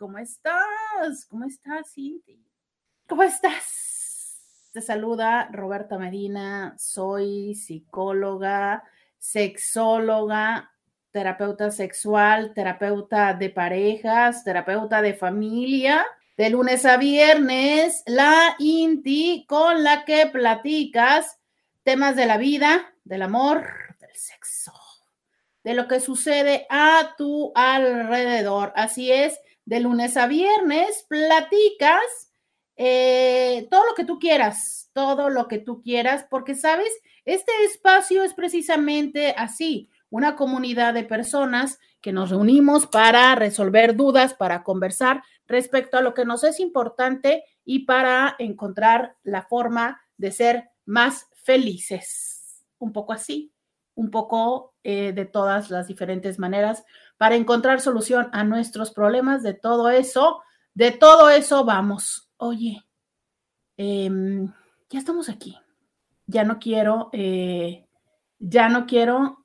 ¿cómo estás? ¿Cómo estás, Cinti? ¿Cómo estás? Te saluda Roberta Medina, soy psicóloga, sexóloga, terapeuta sexual, terapeuta de parejas, terapeuta de familia de lunes a viernes, la INTI con la que platicas temas de la vida, del amor, del sexo, de lo que sucede a tu alrededor. Así es, de lunes a viernes platicas eh, todo lo que tú quieras, todo lo que tú quieras, porque sabes, este espacio es precisamente así, una comunidad de personas que nos reunimos para resolver dudas, para conversar respecto a lo que nos es importante y para encontrar la forma de ser más felices. Un poco así, un poco eh, de todas las diferentes maneras para encontrar solución a nuestros problemas. De todo eso, de todo eso vamos. Oye, em, ya estamos aquí. Ya no quiero, eh, ya no quiero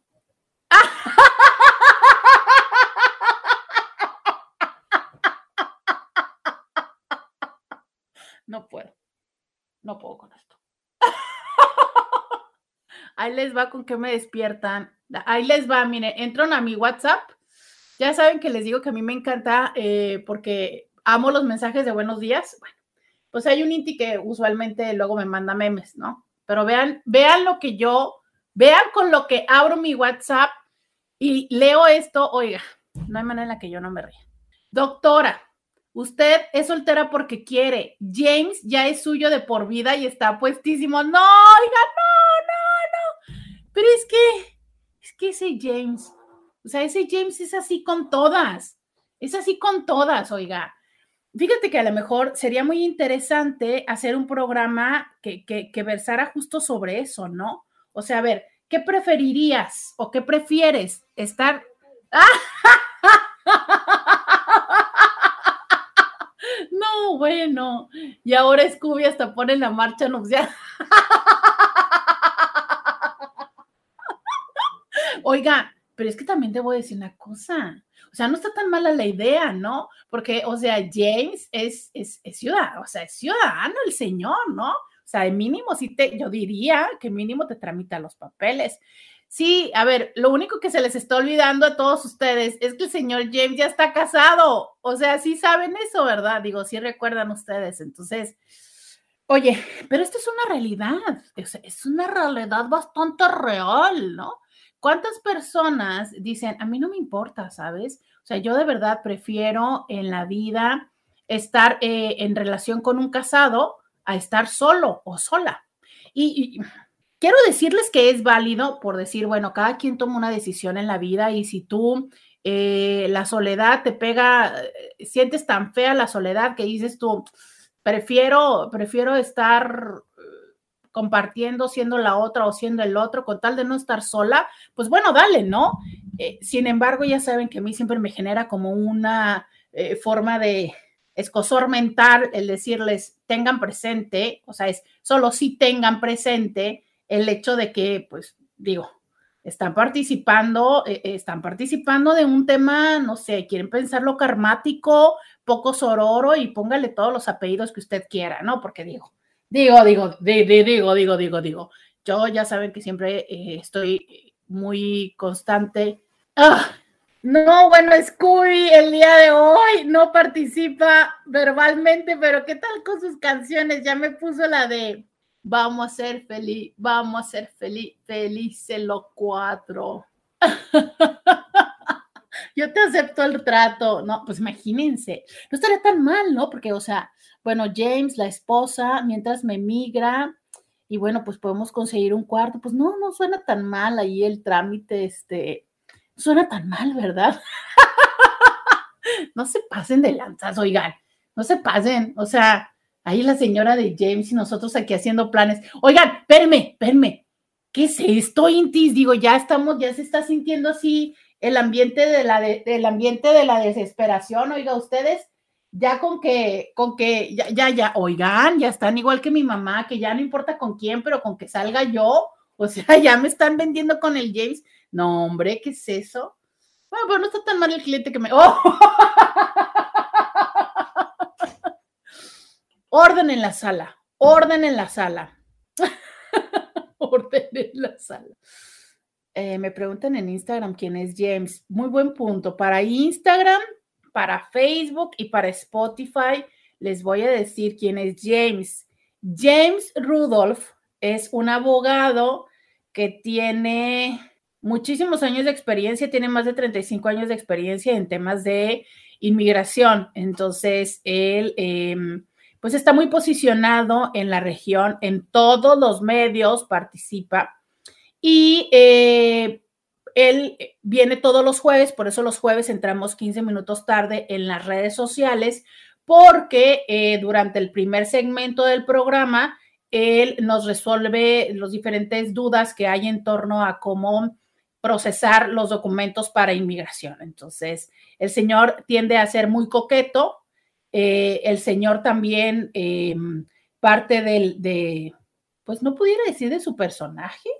No puedo. No puedo con esto. Ahí les va con que me despiertan. Ahí les va, mire, entran a mi WhatsApp. Ya saben que les digo que a mí me encanta eh, porque amo los mensajes de buenos días. Bueno, pues hay un Inti que usualmente luego me manda memes, ¿no? Pero vean, vean lo que yo, vean con lo que abro mi WhatsApp y leo esto, oiga, no hay manera en la que yo no me ría. Doctora, usted es soltera porque quiere. James ya es suyo de por vida y está puestísimo. No, oiga, no, no, no. Pero es que, es que ese James, o sea, ese James es así con todas. Es así con todas, oiga. Fíjate que a lo mejor sería muy interesante hacer un programa que, que, que versara justo sobre eso, ¿no? O sea, a ver, ¿qué preferirías o qué prefieres? ¿Estar... No, bueno. Y ahora Scooby hasta pone la marcha nupcial. Oiga, pero es que también te voy a decir una cosa. O sea, no está tan mala la idea, ¿no? Porque, o sea, James es, es, es ciudadano, o sea, es ciudadano el señor, ¿no? O sea, de mínimo sí te, yo diría que mínimo te tramita los papeles. Sí, a ver, lo único que se les está olvidando a todos ustedes es que el señor James ya está casado. O sea, sí saben eso, ¿verdad? Digo, sí recuerdan ustedes. Entonces, oye, pero esto es una realidad. es una realidad bastante real, ¿no? ¿Cuántas personas dicen, a mí no me importa, ¿sabes? O sea, yo de verdad prefiero en la vida estar eh, en relación con un casado a estar solo o sola. Y, quiero decirles que es válido por decir, bueno, cada quien toma una decisión en la vida y si tú eh, la soledad te pega, eh, sientes tan fea la soledad que dices tú, prefiero, prefiero estar compartiendo, siendo la otra o siendo el otro, con tal de no estar sola, pues bueno, dale, ¿no? sin embargo, ya saben que a mí siempre me genera como una forma de, escosor mental el decirles tengan presente, o sea, es solo si tengan presente el hecho de que, pues, digo, están participando, eh, eh, están participando de un tema, no sé, quieren pensar lo karmático, poco sororo y póngale todos los apellidos que usted quiera, ¿no? Porque digo, digo, digo, digo, digo, digo, digo, yo ya saben que siempre eh, estoy muy constante. ¡Ah! No, bueno, Scooby el día de hoy no participa verbalmente, pero ¿qué tal con sus canciones? Ya me puso la de Vamos a ser feliz, vamos a ser feliz, felices los cuatro. Yo te acepto el trato. No, pues imagínense, no estaría tan mal, ¿no? Porque, o sea, bueno, James, la esposa, mientras me migra, y bueno, pues podemos conseguir un cuarto, pues no, no suena tan mal ahí el trámite, este, suena tan mal, ¿verdad? no se pasen de lanzas, oigan. no se pasen, o sea, ahí la señora de James y nosotros aquí haciendo planes. Oigan, espérenme, espérenme, ¿qué es esto, Intis? Digo, ya estamos, ya se está sintiendo así el ambiente de la, el ambiente de la desesperación, oiga, ustedes ya con que, con que, ya, ya, oigan, ya están igual que mi mamá, que ya no importa con quién, pero con que salga yo, o sea, ya me están vendiendo con el James. No, hombre, ¿qué es eso? Bueno, pero no está tan mal el cliente que me. ¡Oh! Orden en la sala, orden en la sala. orden en la sala. Eh, me preguntan en Instagram quién es James. Muy buen punto. Para Instagram, para Facebook y para Spotify, les voy a decir quién es James. James Rudolph es un abogado que tiene muchísimos años de experiencia, tiene más de 35 años de experiencia en temas de inmigración. Entonces, él em, pues está muy posicionado en la región, en todos los medios participa y eh, él viene todos los jueves, por eso los jueves entramos 15 minutos tarde en las redes sociales, porque eh, durante el primer segmento del programa, él nos resuelve las diferentes dudas que hay en torno a cómo procesar los documentos para inmigración. Entonces, el señor tiende a ser muy coqueto, eh, el señor también em, parte del, de, pues no pudiera decir de su personaje,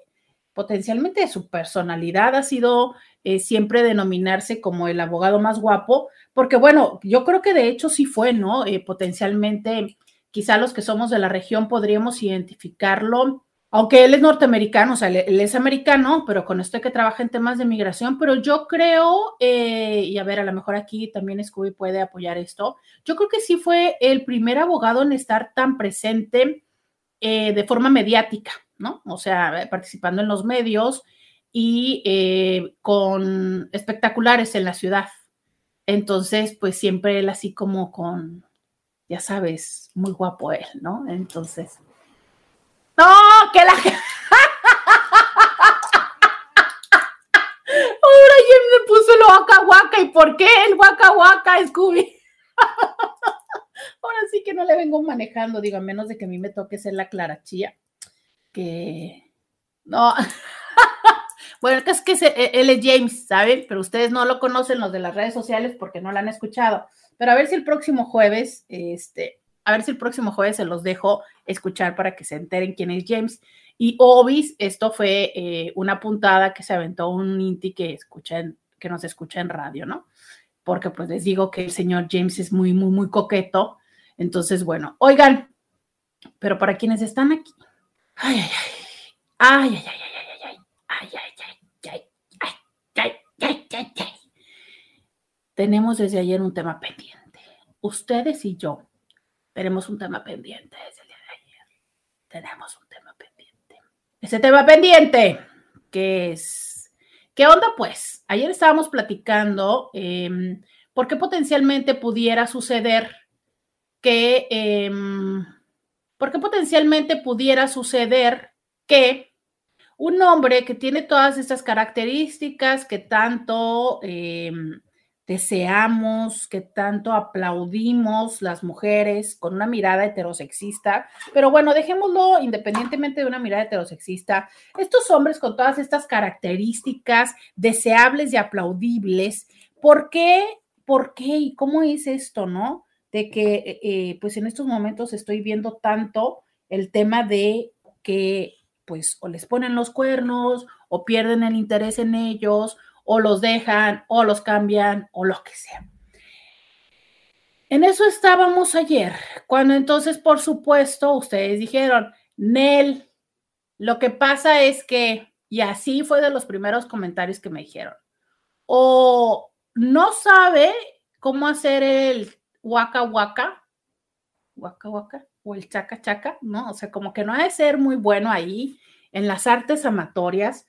potencialmente su personalidad ha sido eh, siempre denominarse como el abogado más guapo, porque bueno, yo creo que de hecho sí fue, ¿no? Eh, potencialmente, quizá los que somos de la región podríamos identificarlo, aunque él es norteamericano, o sea, él, es americano, pero con esto que trabaja en temas de migración, pero yo creo, eh, y a ver, a lo mejor aquí también Scooby puede apoyar esto, yo creo que sí fue el primer abogado en estar tan presente de forma mediática, ¿no? O sea, participando en los medios y eh, con espectaculares en la ciudad. Entonces, pues siempre él así como con, ya sabes, muy guapo él, ¿no? Entonces, no, que la... Ahora ya me puso el waka ¿Y por qué el waka waka, Scooby? Ahora sí que no le vengo manejando, digo, a menos de que a mí me toque ser la clarachía que no. bueno, es que e, él es James, ¿saben? Pero ustedes no lo conocen los de las redes sociales porque no lo han escuchado. Pero a ver si el próximo jueves, este, a ver si el próximo jueves se los dejo escuchar para que se enteren quién es James. Y Obis, esto fue eh, una puntada que se aventó un Inti que escucha que nos escucha en radio, ¿no? Porque pues les digo que el señor James es muy, muy, muy coqueto. Entonces, bueno, oigan, pero para quienes están aquí, Ay, ay, ay. Ay, ay, ay, ay, ay, ay, ay, ay, ay, ay, ay, ay, Tenemos desde ayer un tema pendiente. Ustedes y yo tenemos un tema pendiente desde el día de ayer. Tenemos un tema pendiente. Ese tema pendiente, que es, ¿qué onda pues? Ayer estábamos platicando eh, por qué potencialmente pudiera suceder que... Eh, porque potencialmente pudiera suceder que un hombre que tiene todas estas características que tanto em, deseamos, que tanto aplaudimos las mujeres con una mirada heterosexista, pero bueno, dejémoslo independientemente de una mirada heterosexista, estos hombres con todas estas características deseables y aplaudibles, ¿por qué? ¿Por qué? ¿Y cómo es esto, no? De que eh, pues en estos momentos estoy viendo tanto el tema de que pues o les ponen los cuernos o pierden el interés en ellos o los dejan o los cambian o lo que sea. En eso estábamos ayer, cuando entonces, por supuesto, ustedes dijeron, Nel, lo que pasa es que, y así fue de los primeros comentarios que me dijeron, o no sabe cómo hacer el Waka Waka, Waka Waka, o el Chaca Chaca, ¿no? O sea, como que no ha de ser muy bueno ahí en las artes amatorias.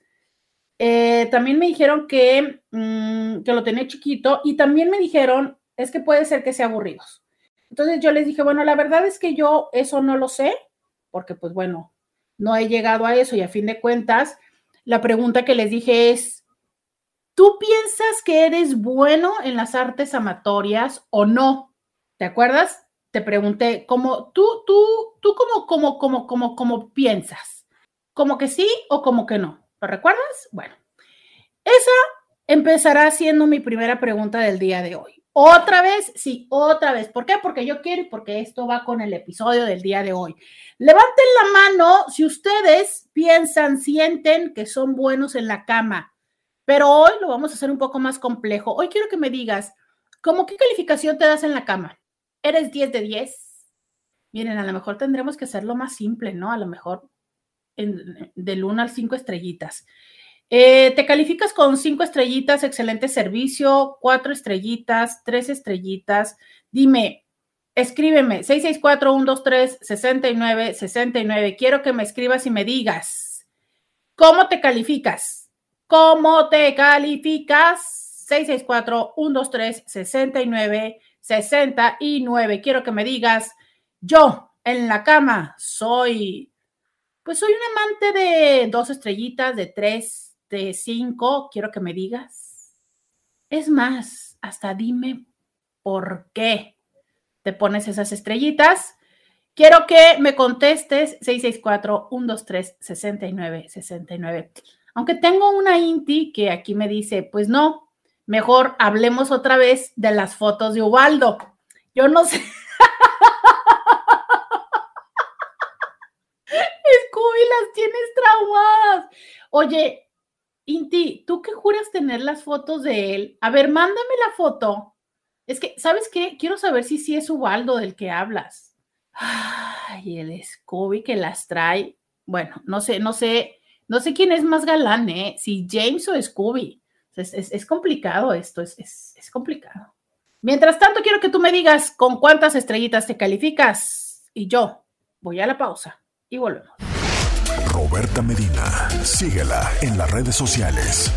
Eh, también me dijeron que, mm, que lo tenía chiquito y también me dijeron, es que puede ser que sea aburridos. Entonces yo les dije, bueno, la verdad es que yo eso no lo sé, porque pues bueno, no he llegado a eso y a fin de cuentas, la pregunta que les dije es, ¿tú piensas que eres bueno en las artes amatorias o no? ¿Te acuerdas? te pregunté, ¿cómo tú, tú, tú cómo, cómo, cómo, cómo, cómo piensas? ¿Como que sí o como que no? ¿Lo recuerdas? Bueno, esa empezará siendo mi primera pregunta del día de hoy. Otra vez, sí, otra vez. ¿Por qué? Porque yo quiero y porque esto va con el episodio del día de hoy. Levanten la mano si ustedes piensan, sienten que son buenos en la cama. Pero hoy lo vamos a hacer un poco más complejo. Hoy quiero que me digas, ¿cómo qué calificación te das en la cama? ¿Eres 10 de 10? Miren, a lo mejor tendremos que hacerlo más simple, ¿no? A lo mejor en, del 1 al 5 estrellitas. Eh, te calificas con cinco estrellitas, excelente servicio, cuatro estrellitas, tres estrellitas. Dime, escríbeme, 664-123-6969. Quiero que me escribas y me digas, ¿cómo te calificas? ¿Cómo te calificas? 664-123-6969. Quiero que me digas, yo en la cama soy, pues soy un amante de dos estrellitas, de tres de cinco, quiero que me digas. Es más, hasta dime por qué te pones esas estrellitas. Quiero que me contestes 664-123-6969. Aunque tengo una Inti que aquí me dice, pues no, mejor hablemos otra vez de las fotos de Ubaldo. Yo no sé. Scooby las tienes traumadas. Oye, Inti, ¿tú qué juras tener las fotos de él? A ver, mándame la foto. Es que, ¿sabes qué? Quiero saber si sí es Ubaldo del que hablas. Ay, el Scooby que las trae. Bueno, no sé, no sé, no sé quién es más galán, ¿eh? Si James o Scooby. Es, complicado esto, es, es complicado. Mientras tanto, quiero que tú me digas con cuántas estrellitas te calificas. Y yo voy a la pausa y volvemos. Roberta Medina. Síguela en las redes sociales.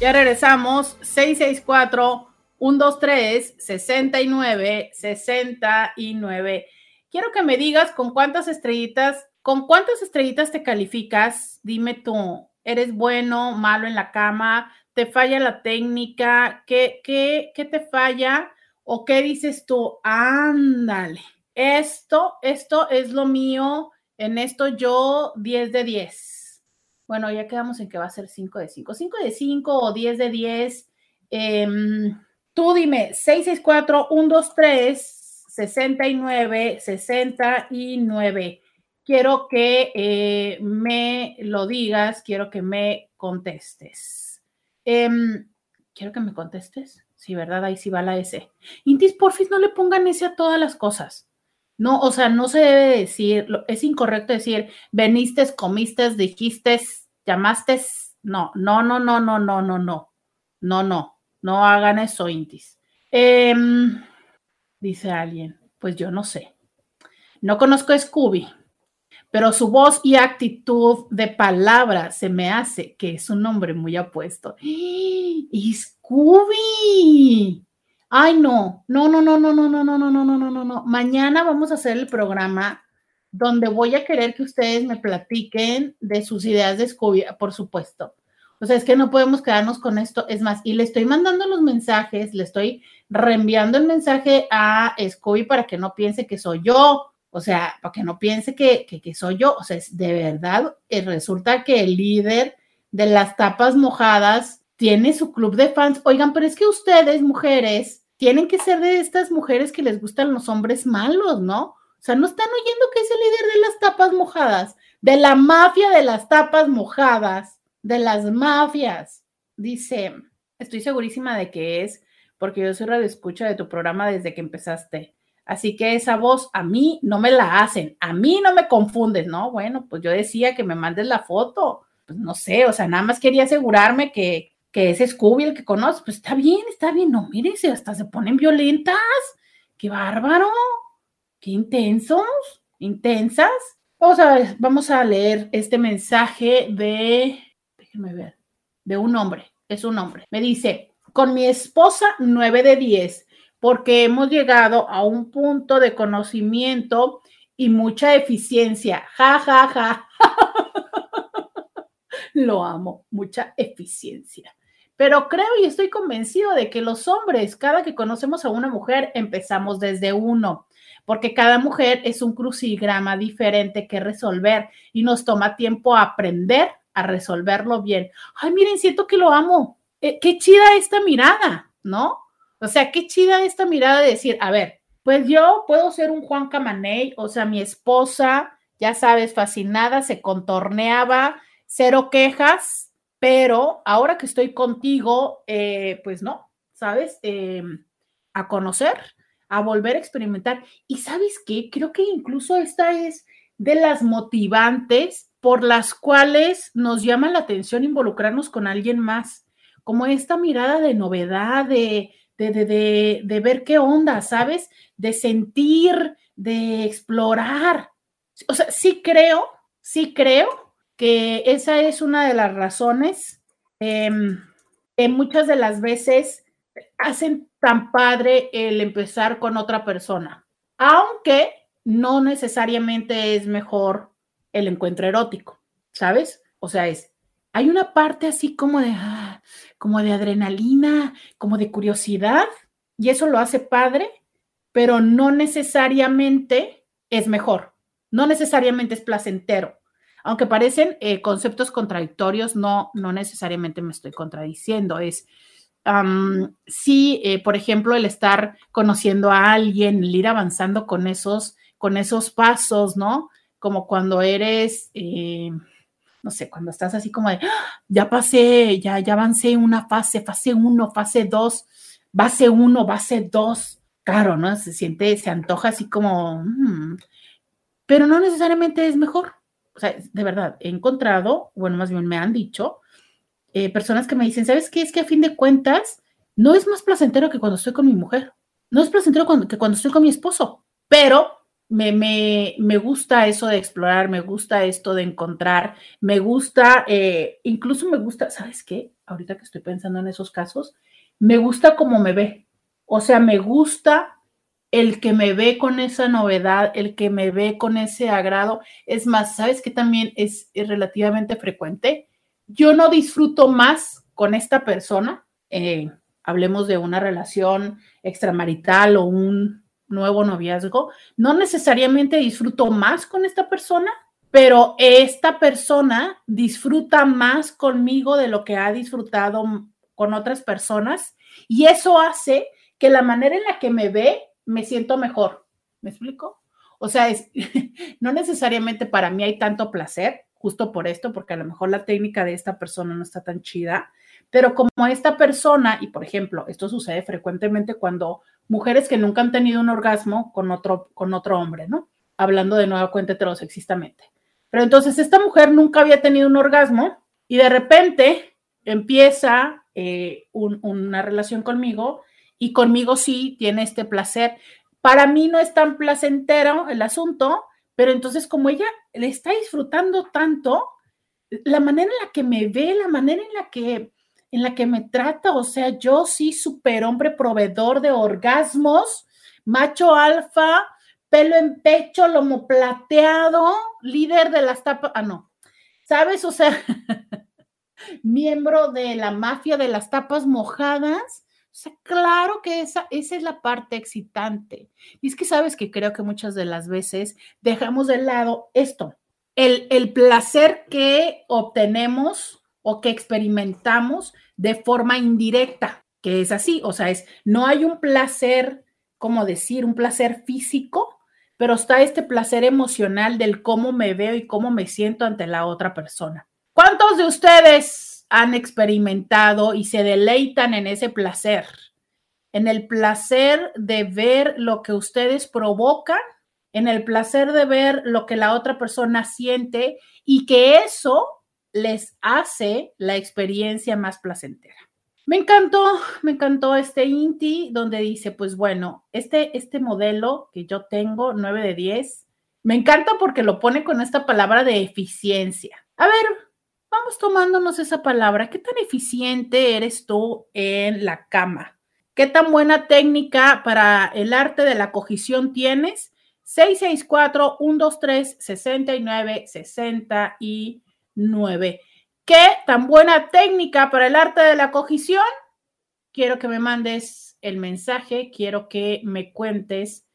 Ya regresamos. 664 123 69 69. Quiero que me digas con cuántas estrellitas, con cuántas estrellitas te calificas. Dime tú, ¿eres bueno, malo en la cama? ¿Te falla la técnica? ¿Qué, qué, qué te falla? ¿O qué dices tú? Ándale esto, esto es lo mío, en esto yo 10 de 10. Bueno, ya quedamos en que va a ser 5 de 5. 5 de 5 o 10 de 10. Em, tú dime, 664 123 69 69 quiero que eh, me lo digas, quiero que me contestes. Em, quiero que me contestes. Sí, ¿verdad? Ahí sí va la S. Intis, porfis, no le pongan S a todas las cosas. No, o sea, no se debe decir, es incorrecto decir, veniste, comiste, dijiste, llamaste. No, no, no, no, no, no, no, no. No, no, no hagan eso, Intis. Em, dice alguien, pues yo no sé. No conozco a Scooby pero su voz y actitud de palabra se me hace que es un nombre muy apuesto. ¡Y Scooby! Ay, no, no, no, no, no, no, no, no, no, no, no, no, no, no. Mañana vamos a hacer el programa donde voy a querer que ustedes me platiquen de sus ideas de Scooby, por supuesto. O sea, es que no podemos quedarnos con esto. Es más, y le estoy mandando los mensajes, le estoy reenviando el mensaje a Scooby para que no piense que soy yo. O sea, para que no piense que, que, soy yo. O sea, es de verdad, resulta que el líder de las tapas mojadas tiene su club de fans. Oigan, pero es que ustedes, mujeres, tienen que ser de estas mujeres que les gustan los hombres malos, ¿no? O sea, no están oyendo que es el líder de las tapas mojadas, de la mafia de las tapas mojadas, de las mafias. Dice, estoy segurísima de que es, porque yo soy escucha de tu programa desde que empezaste. Así que esa voz a mí no me la hacen, a mí no me confundes, ¿no? Bueno, pues yo decía que me mandes la foto, pues no sé, o sea, nada más quería asegurarme que, que es Scooby el que conoce, pues está bien, está bien, no, mírense, hasta se ponen violentas, qué bárbaro, qué intensos, intensas. Vamos a ver, vamos a leer este mensaje de, déjenme ver, de un hombre, es un hombre. Me dice, con mi esposa 9 de 10, porque hemos llegado a un punto de conocimiento y mucha eficiencia. Ja, ja, ja. Lo amo, mucha eficiencia. pero creo y estoy convencido de que los hombres, cada que conocemos a una mujer, empezamos desde uno, porque cada mujer es un crucigrama diferente que resolver y nos toma tiempo aprender a resolverlo bien. Ay, miren, siento que lo amo. Eh, qué chida esta mirada, ¿no? O sea, qué chida esta mirada de decir, a ver, pues yo puedo ser un Juan Camaney, o sea, mi esposa, ya sabes, fascinada, se contorneaba, cero quejas, pero ahora que estoy contigo, eh, pues no, ¿sabes? Em, a conocer, a volver a experimentar. Y sabes qué, creo que incluso esta es de las motivantes por las cuales nos llama la atención involucrarnos con alguien más, como esta mirada de novedad, de, de, de, de ver qué onda, ¿sabes? De sentir, de explorar. O sea, sí creo, sí creo que esa es una de las razones em, que muchas de las veces hacen tan padre el empezar con otra persona, aunque no necesariamente es mejor el encuentro erótico, ¿sabes? O sea, es, hay una parte así como de, como de adrenalina, como de curiosidad, y eso lo hace padre, pero no necesariamente es mejor, no necesariamente es placentero aunque parecen eh, conceptos contradictorios, no, no necesariamente me estoy contradiciendo. Es, sí, eh, por ejemplo, el estar conociendo a alguien, el ir avanzando con esos, con esos pasos, ¿no? Como cuando eres, eh, no sé, cuando estás así como de, ¡Ah! ya pasé, ya, ya avancé una fase, fase uno, fase dos, base uno, base dos. Claro, ¿no? Se siente, se antoja así como, mm", pero no necesariamente es mejor o sea, de verdad, he encontrado, bueno, más bien me han dicho, eh, personas que me dicen, ¿sabes qué? Es que a fin de cuentas, no es más placentero que cuando estoy con mi mujer, no es placentero que cuando estoy con mi esposo, pero me, me, me, gusta eso de explorar, me gusta esto de encontrar, me gusta, eh, incluso me gusta, ¿sabes qué? Ahorita que estoy pensando en esos casos, me gusta cómo me ve. O sea, me gusta el que me ve con esa novedad, el que me ve con ese agrado, es más, ¿sabes qué también es, relativamente frecuente? Yo no disfruto más con esta persona, eh, hablemos de una relación extramarital o un nuevo noviazgo, no necesariamente disfruto más con esta persona, pero esta persona disfruta más conmigo de lo que ha disfrutado con otras personas y eso hace que la manera en la que me ve me siento mejor. ¿Me explico? O sea, es, no necesariamente para mí hay tanto placer, justo por esto, porque a lo mejor la técnica de esta persona no está tan chida, pero como esta persona, y por ejemplo, esto sucede frecuentemente cuando mujeres que nunca han tenido un orgasmo con otro, con otro hombre, ¿no? Hablando de nueva cuenta heterosexistamente. Pero entonces esta mujer nunca había tenido un orgasmo y de repente empieza eh, una relación conmigo y conmigo sí tiene este placer. Para mí no es tan placentero el asunto, pero entonces como ella le está disfrutando tanto, la manera en la que me ve, la manera en la que en la que me trata, o sea, yo sí superhombre proveedor de orgasmos, macho alfa, pelo en pecho, lomo plateado, líder de las tapas, ah no. ¿Sabes? O sea, miembro de la mafia de las tapas mojadas sea, claro que esa, esa es la parte excitante. Y es que sabes que creo que muchas de las veces dejamos de lado esto, el, el placer que obtenemos o que experimentamos de forma indirecta, que es así, o sea, es, no hay un placer, como decir, un placer físico, pero está este placer emocional del cómo me veo y cómo me siento ante la otra persona. ¿Cuántos de ustedes han experimentado y se deleitan en ese placer, en el placer de ver lo que ustedes provocan, en el placer de ver lo que la otra persona siente y que eso les hace la experiencia más placentera. Me encantó, me encantó este INTI donde dice, pues bueno, este, este modelo que yo tengo, 9 de 10, me encanta porque lo pone con esta palabra de eficiencia. A ver, vamos tomándonos esa palabra. ¿Qué tan eficiente eres tú en la cama? ¿Qué tan buena técnica para el arte de la cogición tienes? 664-123-6969. ¿Qué tan buena técnica para el arte de la cogición? Quiero que me mandes el mensaje, quiero que me cuentes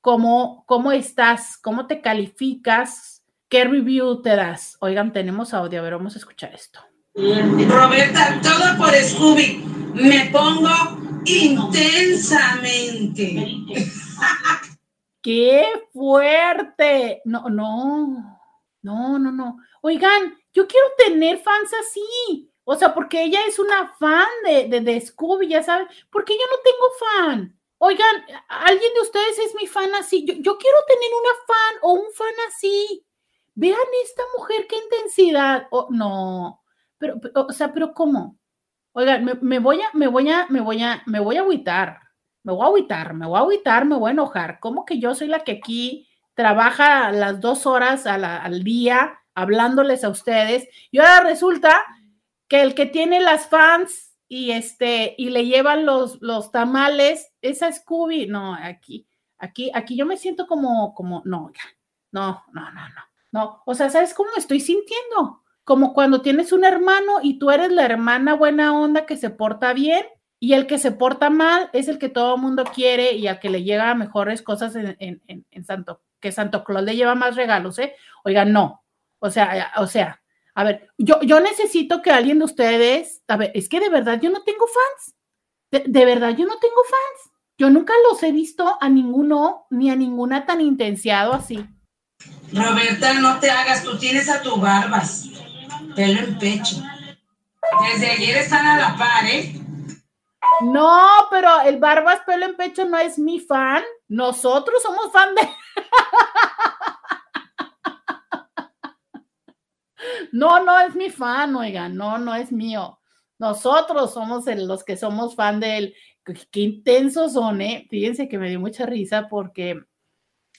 cómo, cómo estás, cómo te calificas, qué review te das. Oigan, tenemos audio, a ver, vamos a escuchar esto. Roberta, todo por Scooby. Me pongo intensamente. ¡Qué fuerte! No, no, no, no, no. Oigan, yo quiero tener fans así. O sea, porque ella es una fan de, de, Scooby, ya saben. Porque yo no tengo fan. Oigan, alguien de ustedes es mi fan así. Yo, yo quiero tener una fan o un fan así. Vean esta mujer, qué intensidad. Oh, no, pero, o sea, pero ¿cómo? Oigan, me, voy a, me voy a, me voy a, me voy a agüitar. Me voy a agüitar, me voy a agüitar, me voy a enojar. ¿Cómo que yo soy la que aquí trabaja las dos horas al día hablándoles a ustedes. Y ahora resulta que el que tiene las fans y este y le llevan los, los tamales, esa Scooby, no, aquí, aquí, aquí yo me siento como, como, no, no, no, no, no, no, o sea, ¿sabes cómo me estoy sintiendo? Como cuando tienes un hermano y tú eres la hermana buena onda que se porta bien y el que se porta mal es el que todo el mundo quiere y al que le llega mejores cosas en, en, en Santo, que Santo Claus le lleva más regalos, ¿eh? Oigan, no, o sea, o sea, a ver, yo, yo necesito que alguien de ustedes, a ver, es que de verdad yo no tengo fans. De, verdad yo no tengo fans. Yo nunca los he visto a ninguno, ni a ninguna tan intensiado así. Roberta, no te hagas, tú tienes a tu barbas, pelo en pecho. Desde ayer están a la par, ¿eh? No, pero el Barbas Pelo en Pecho no es mi fan. Nosotros somos fan de. No, no es mi fan, oigan, no, no es mío. Nosotros somos los que somos fan de él. Qué intensos son, ¿eh? Fíjense que me dio mucha risa porque,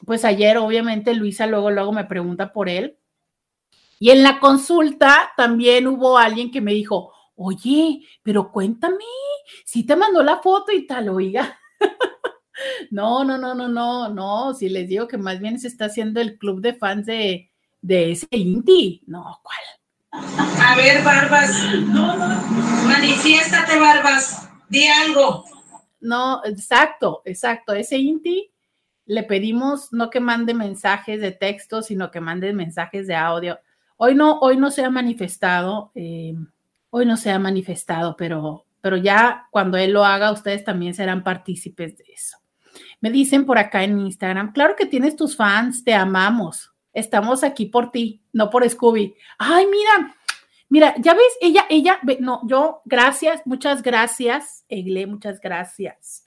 pues ayer, obviamente, Luisa luego, luego me pregunta por él. Y en la consulta también hubo alguien que me dijo, oye, pero cuéntame, si te mandó la foto y tal, oiga. no, no, no, no, no, no, si les digo que más bien se está haciendo el club de fans de, de ese Inti. No, ¿cuál? A ver, Barbas. Manifiéstate, Barbas. Di algo. No, exacto, exacto. Ese Inti le pedimos no que mande mensajes de texto, sino que mande mensajes de audio. Hoy no, hoy no se ha manifestado, eh, hoy no se ha manifestado, pero, pero ya cuando él lo haga, ustedes también serán partícipes de eso. Me dicen por acá en Instagram, claro que tienes tus fans, te amamos estamos aquí por ti, no por Scooby. Ay, mira, mira, ya ves, ella, ella, no, yo, gracias, muchas gracias, Egle, muchas gracias.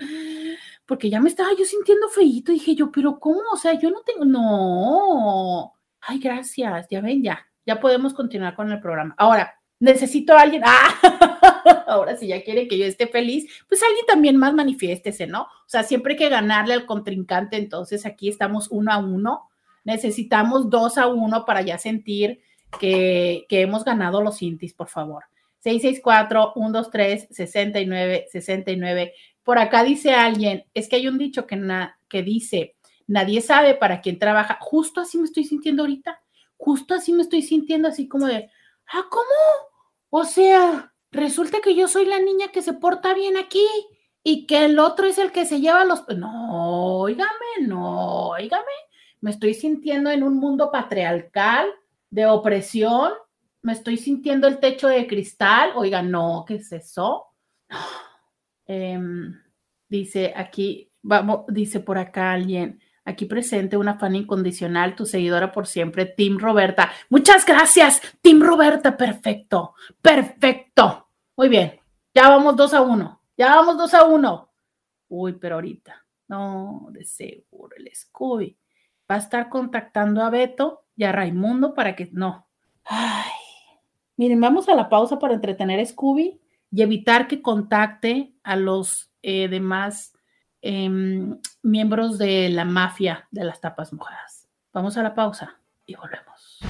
Porque ya me estaba yo sintiendo feíto, dije yo, pero ¿cómo? O sea, yo no tengo, no. Ay, gracias, ya ven, ya, ya podemos continuar con el programa. Ahora, necesito a alguien, ah, ahora si ya quiere que yo esté feliz, pues alguien también más manifiéstese, ¿no? O sea, siempre hay que ganarle al contrincante, entonces aquí estamos uno a uno necesitamos dos a uno para ya sentir que, hemos ganado los Intis, por favor. 664-123-69-69. Por acá dice alguien, es que hay un dicho que, que dice, nadie sabe para quién trabaja. Justo así me estoy sintiendo ahorita. Justo así me estoy sintiendo así como de, ah, ¿cómo? O sea, resulta que yo soy la niña que se porta bien aquí y que el otro es el que se lleva los... No, oígame, no, oígame me estoy sintiendo en un mundo patriarcal de opresión, me estoy sintiendo el techo de cristal, oiga, no, ¿qué es eso? Em, dice aquí, vamos, dice por acá alguien, aquí presente una fan incondicional, tu seguidora por siempre, Tim Roberta. Muchas gracias, Tim Roberta, perfecto, perfecto. Muy bien, ya vamos dos a uno, ya vamos dos a uno. Uy, pero ahorita, no, de seguro, el Scooby va a estar contactando a Beto y a Raimundo para que no. Ay, miren, vamos a la pausa para entretener a Scooby y evitar que contacte a los eh, demás em, miembros de la mafia de las tapas mojadas. Vamos a la pausa y volvemos.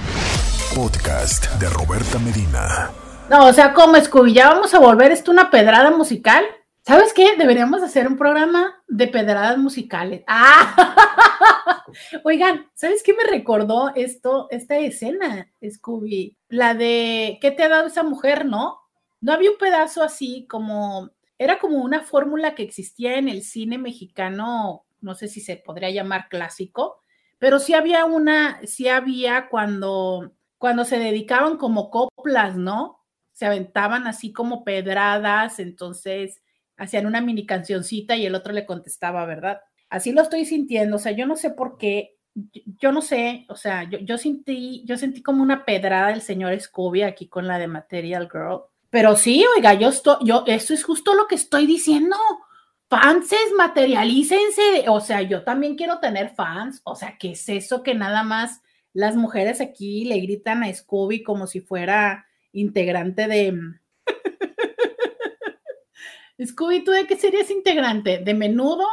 Podcast de Roberta Medina. No, o sea, como Scooby, ya vamos a volver esto una pedrada musical. ¿Sabes qué? Deberíamos hacer un programa de pedradas musicales. ¡Ah! Oigan, ¿sabes qué me recordó esto, esta escena, Scooby? La de ¿qué te ha dado esa mujer, no? No había un pedazo así como, era como una fórmula que existía en el cine mexicano, no sé si se podría llamar clásico, pero sí había una, sí había cuando, cuando se dedicaban como coplas, ¿no? Se aventaban así como pedradas, entonces hacían una mini cancioncita y el otro le contestaba, ¿verdad? Así lo estoy sintiendo, o sea, yo no sé por qué, yo no sé, o sea, yo, yo sentí, yo sentí como una pedrada del señor Scooby aquí con la de Material Girl, pero sí, oiga, yo estoy, yo, esto es justo lo que estoy diciendo. Fanses, materialícense, o sea, yo también quiero tener fans, o sea, ¿qué es eso que nada más las mujeres aquí le gritan a Scooby como si fuera integrante de, Scooby, ¿tú de qué serías integrante? ¿De Menudo?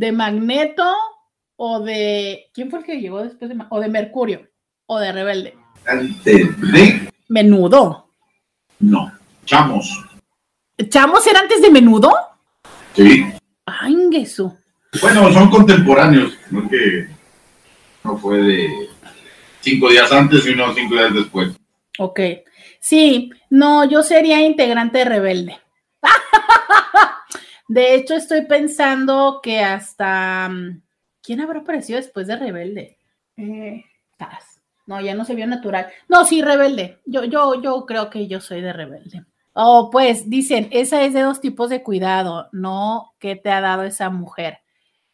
¿De Magneto? ¿O de. ¿Quién fue el que llegó después de. ¿O de Mercurio? ¿O de Rebelde? ¿De? Menudo. No, Chamos. ¿Chamos era antes de Menudo? Sí. Ay, eso. Bueno, son contemporáneos, no que no fue de cinco días antes y uno cinco días después. Ok. Sí, no, yo sería integrante de Rebelde. De hecho, estoy pensando que hasta. Mm, ¿Quién habrá aparecido después de Rebelde? Eh, no, ya no se vio natural. No, sí, Rebelde. Yo, yo, yo creo que yo soy de Rebelde. Oh, pues dicen, esa es de dos tipos de cuidado, no que te ha dado esa mujer.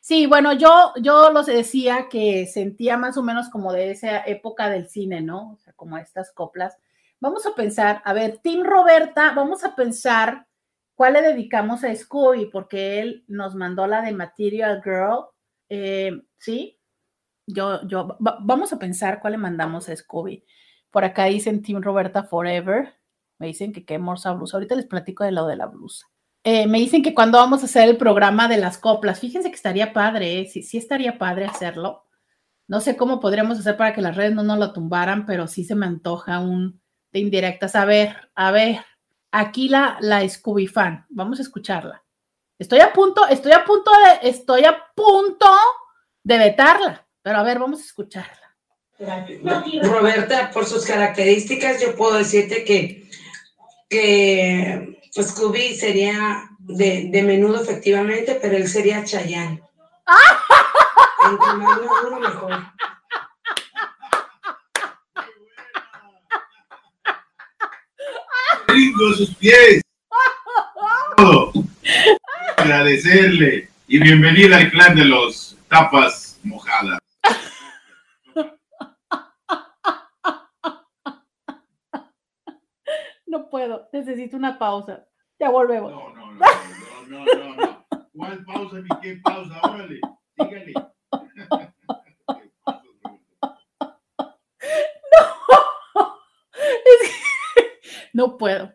Sí, bueno, yo, yo los decía que sentía más o menos como de esa época del cine, ¿no? O sea, como estas coplas. Vamos a pensar, a ver, Tim Roberta, vamos a pensar ¿Cuál le dedicamos a Scooby? Porque él nos mandó la de Material Girl. Eh, ¿Sí? Yo, yo, vamos a pensar cuál le mandamos a Scooby. Por acá dicen Team Roberta Forever. Me dicen que qué hermosa blusa. Ahorita les platico de lo de la blusa. Eh, me dicen que cuando vamos a hacer el programa de las coplas, fíjense que estaría padre, ¿eh? sí, sí estaría padre hacerlo. No sé cómo podríamos hacer para que las redes no nos lo tumbaran, pero sí se me antoja un de indirectas. A ver, a ver, aquí la, la Scooby fan. Vamos a escucharla. Estoy a punto, estoy a punto de, estoy a punto de vetarla, pero a ver, vamos a escucharla. Roberta, por sus características, yo puedo decirte que, que Scooby sería de, de menudo, efectivamente, pero él sería Chayanne. Entre más maduro, mejor. Rindo sus pies. Agradecerle y bienvenida al clan de los tapas mojadas. No puedo, necesito una pausa. Ya volvemos. No, no, no, no, no, no, ¿Cuál pausa ni qué pausa? Órale, sígale. No puedo,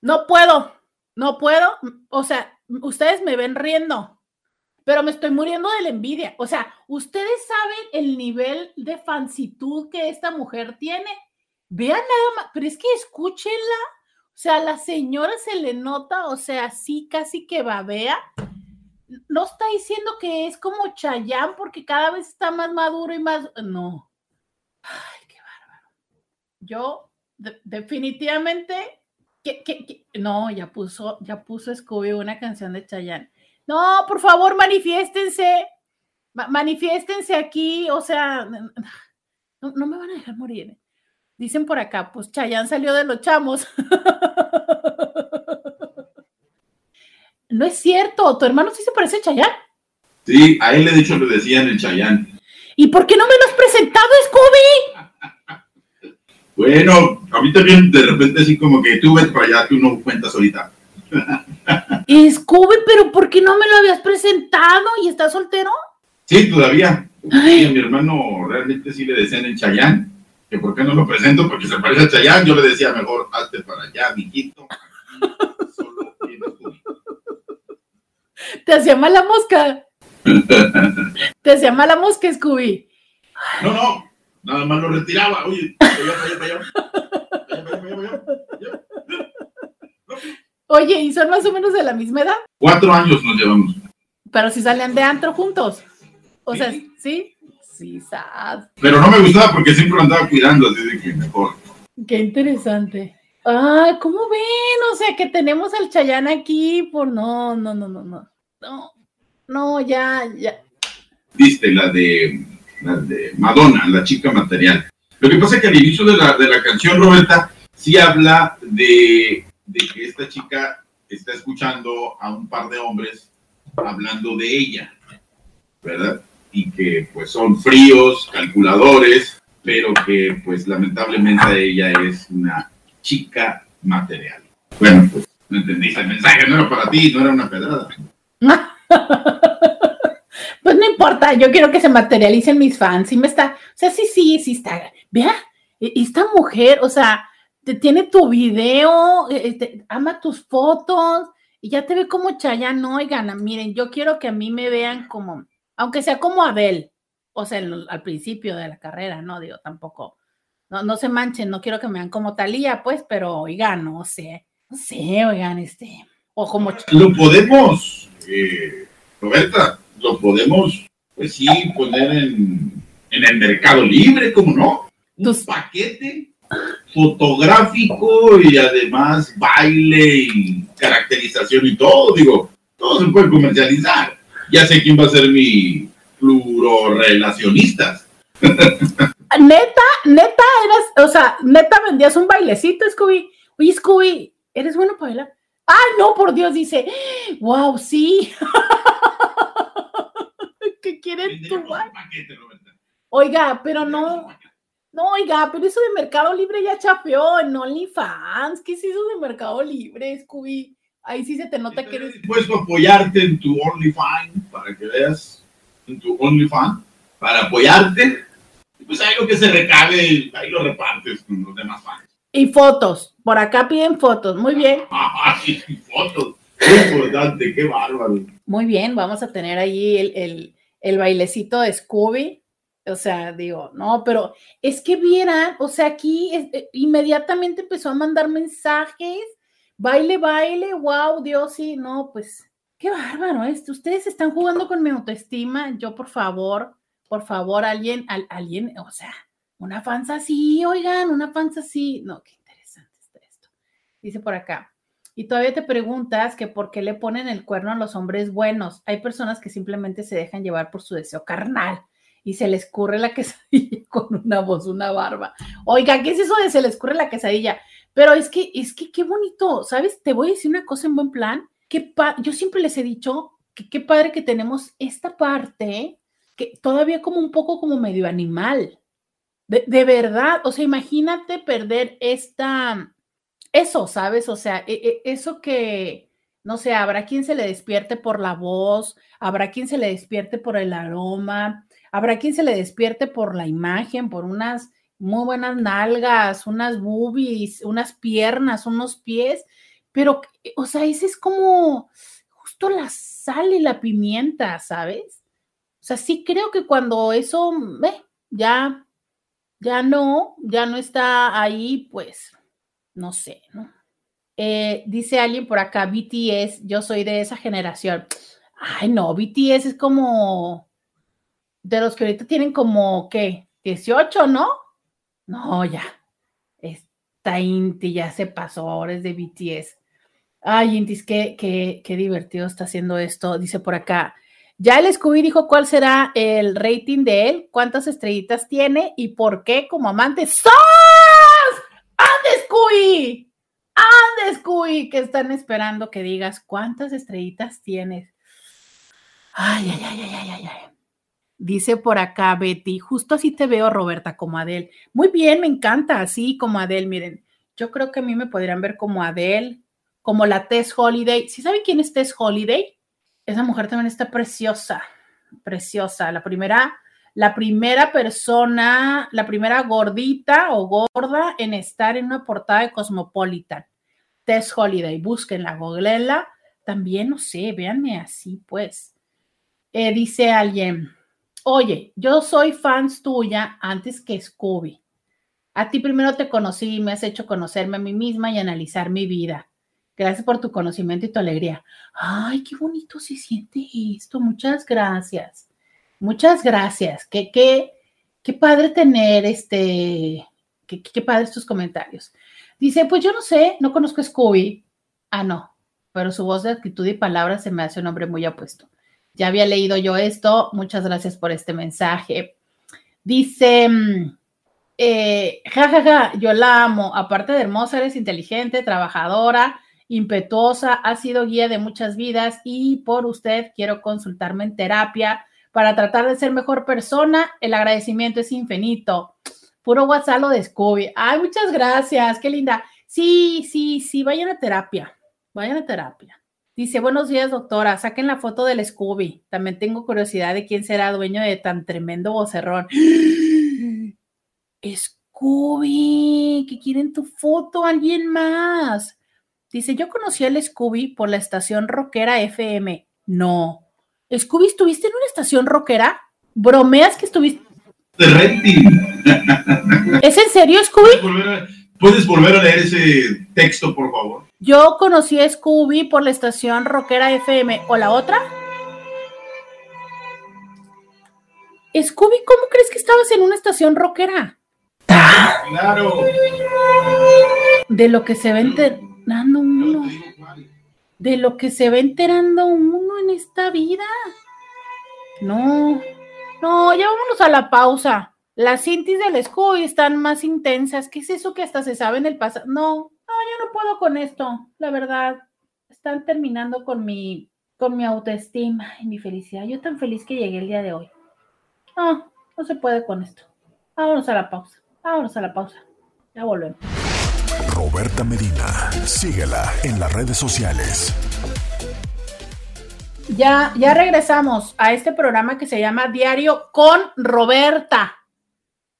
no puedo, no puedo. O sea, ustedes me ven riendo, pero me estoy muriendo de la envidia. O sea, ustedes saben el nivel de fancitud que esta mujer tiene. Vean nada más, pero es que escúchenla. O sea, la señora se le nota, o sea, sí, casi que babea. No está diciendo que es como Chayán porque cada vez está más maduro y más. No. Ay, qué bárbaro. Yo definitivamente, que, no, ya puso, ya puso Scooby una canción de Chayanne. No, por favor, manifiéstense, manifiéstense aquí, o sea, no, me van a dejar morir. Dicen por acá, pues Chayanne salió de los chamos. no es cierto, tu hermano sí se parece a Chayanne. Sí, a él le he dicho le decían el Chayanne. ¿Y por qué no me lo has presentado, Scooby? Bueno, a mí también de repente así como que tú ves para allá, tú no cuentas ahorita. Scooby, pero ¿por qué no me lo habías presentado y estás soltero? Sí, todavía. Sí, a mi hermano realmente sí le decían en Chayán, que por qué no lo presento, porque se parece a Chayán, yo le decía mejor, hazte para allá, mijito. Solo Te hacía mala mosca. Te hacía mala mosca, Scooby. No, no, Nada más lo retiraba. Oye, Oye, ¿y son más o menos de la misma edad? Cuatro años nos llevamos. Pero si salían de antro juntos. O sea, ¿sí? Sí, sad. Pero no me gustaba porque siempre lo andaba cuidando, así de que mejor. Qué interesante. Ay, ¿cómo ven? O sea, que tenemos al Chayán aquí por no, no, no, no, no. No, no, ya, ya. Viste la de, de Madonna, la chica material. Lo que pasa es que al inicio de la, de la canción, Roberta, sí habla de, de que esta chica está escuchando a un par de hombres hablando de ella, ¿verdad? Y que pues son fríos, calculadores, pero que pues lamentablemente ella es una chica material. Bueno, pues no entendiste el mensaje, no era para ti, no era una pedrada. pues no importa, yo quiero que se materialicen mis fans. Sí me está, o sea, sí, sí, sí está. Vea, e, esta mujer, o sea, te tiene tu video, e, te, ama tus fotos y ya te ve como Chayanne. Oigan, miren, yo quiero que a mí me vean como, aunque sea como Abel, o sea, al principio de la carrera, no digo tampoco. No, no se manchen, no quiero que me vean como Talía, pues, pero oigan, no sé, no sé, oigan, este, o como. Lo podemos, eh, Roberta, lo podemos, pues sí, poner en, en el mercado libre, ¿cómo no? Un Tus- paquete fotográfico y además baile y caracterización y todo, digo, todo se puede comercializar. Ya sé quién va a ser mi plurorelacionista. Neta, neta, eras, o sea, neta vendías un bailecito, Scooby. Oye, Scooby, ¿eres bueno para bailar? Ay, no, por Dios, dice, wow, sí. Un paquete, Roberta. Oiga, pero no, no, oiga, pero eso de Mercado Libre ya chapeó en OnlyFans. ¿Qué es eso de Mercado Libre, Scooby? Ahí sí se te nota que eres. dispuesto a apoyarte en tu OnlyFans para que veas en tu OnlyFans para apoyarte. Y pues ahí lo que se recabe, ahí lo repartes con los demás fans. Y fotos, por acá piden fotos. Muy bien, Ay, fotos. Qué importante, qué bárbaro. muy bien. Vamos a tener ahí el, el, el bailecito de Scooby. O sea, digo, no, pero es que vieran, o sea, aquí es- eh, inmediatamente empezó a mandar mensajes, baile, baile, wow, Dios, sí, no, pues, qué bárbaro esto. Ustedes están jugando con mi autoestima, yo por favor, por favor, alguien, al- alguien, o sea, una fansa así, oigan, una fansa así, no, qué interesante está esto. Dice por acá. Y todavía te preguntas que por qué le ponen el cuerno a los hombres buenos. Hay personas que simplemente se dejan llevar por su deseo carnal y se les curre la quesadilla con una voz, una barba. Oiga, ¿qué es eso de se les curre la quesadilla? Pero es que, es que qué bonito, ¿sabes? Te voy a decir una cosa en buen plan. Yo siempre les he dicho que qué padre que tenemos esta parte que todavía como un poco como medio animal. De, de verdad, o sea, imagínate perder esta, eso, ¿sabes? O sea, e- e- eso que, no sé, habrá quien se le despierte por la voz, habrá quien se le despierte por el aroma, habrá quien se le despierte por la imagen, por unas muy buenas nalgas, unas boobies, unas piernas, unos pies, pero, o sea, ese es como justo la sal y la pimienta, ¿sabes? O sea, sí creo que cuando eso, eh, ya, ya no, ya no está ahí, pues, no sé, ¿no? Eh, dice alguien por acá, BTS, yo soy de esa generación. Ay, no, BTS es como de los que ahorita tienen como, ¿qué? 18, ¿no? No, ya. Esta Inti ya se pasó, ahora es de BTS. Ay, Intis, qué, qué, qué divertido está haciendo esto. Dice por acá, ya el Scooby dijo cuál será el rating de él, cuántas estrellitas tiene y por qué como amante. ¡Sos! ¡Ande, Scooby! ¡Ande, Scooby! Que están esperando que digas cuántas estrellitas tienes. Ay, ay, ay, ay, ay, ay. Dice por acá Betty, justo así te veo, Roberta, como Adele. Muy bien, me encanta, así como Adele. Miren, yo creo que a mí me podrían ver como Adele, como la Tess Holiday. ¿Sí saben quién es Tess Holiday? Esa mujer también está preciosa, preciosa. La primera, la primera persona, la primera gordita o gorda en estar en una portada de Cosmopolitan. Tess Holiday, búsquenla, googleenla. También, no sé, véanme así, pues. Eh, dice alguien, oye, yo soy fans tuya antes que Scooby. A ti primero te conocí y me has hecho conocerme a mí misma y analizar mi vida. Gracias por tu conocimiento y tu alegría. Ay, qué bonito se siente esto. Muchas gracias. Muchas gracias. Qué, qué, qué padre tener este, qué, qué padre estos comentarios. Dice, pues yo no sé, no conozco a Scooby. Ah, no, pero su voz de actitud y palabras se me hace un hombre muy apuesto. Ya había leído yo esto. Muchas gracias por este mensaje. Dice, mm, eh, jajaja, ja, ja, yo la amo. Aparte de hermosa, eres inteligente, trabajadora, impetuosa, ha sido guía de muchas vidas y por usted quiero consultarme en terapia para tratar de ser mejor persona. El agradecimiento es infinito. Puro WhatsApp lo de Scooby. Ay, muchas gracias, qué linda. Sí, sí, sí, vayan a terapia, vayan a terapia. Dice, buenos días, doctora, saquen la foto del Scooby. También tengo curiosidad de quién será dueño de tan tremendo vocerrón. Scooby, que quieren tu foto, alguien más. Dice, yo conocí al Scooby por la estación rockera FM. No. Scooby, ¿estuviste en una estación rockera? ¿Bromeas que estuviste? De rating. ¿Es en serio, Scooby? ¿Puedes volver, a, ¿Puedes volver a leer ese texto, por favor? Yo conocí a Scooby por la estación rockera FM. ¿O la otra? Scooby, ¿cómo crees que estabas en una estación rockera? Claro. De lo que se va enterando uno. De lo que se va enterando uno en esta vida. No, no, ya vámonos a la pausa. Las cintis del Scooby están más intensas. ¿Qué es eso que hasta se sabe en el pasado? No, no, yo no puedo con esto. La verdad, están terminando con mi, con mi autoestima y mi felicidad. Yo tan feliz que llegué el día de hoy. No, no se puede con esto. Vámonos a la pausa. Vámonos a la pausa. Ya volvemos. Roberta Medina, síguela en las redes sociales. Ya, ya regresamos a este programa que se llama Diario con Roberta.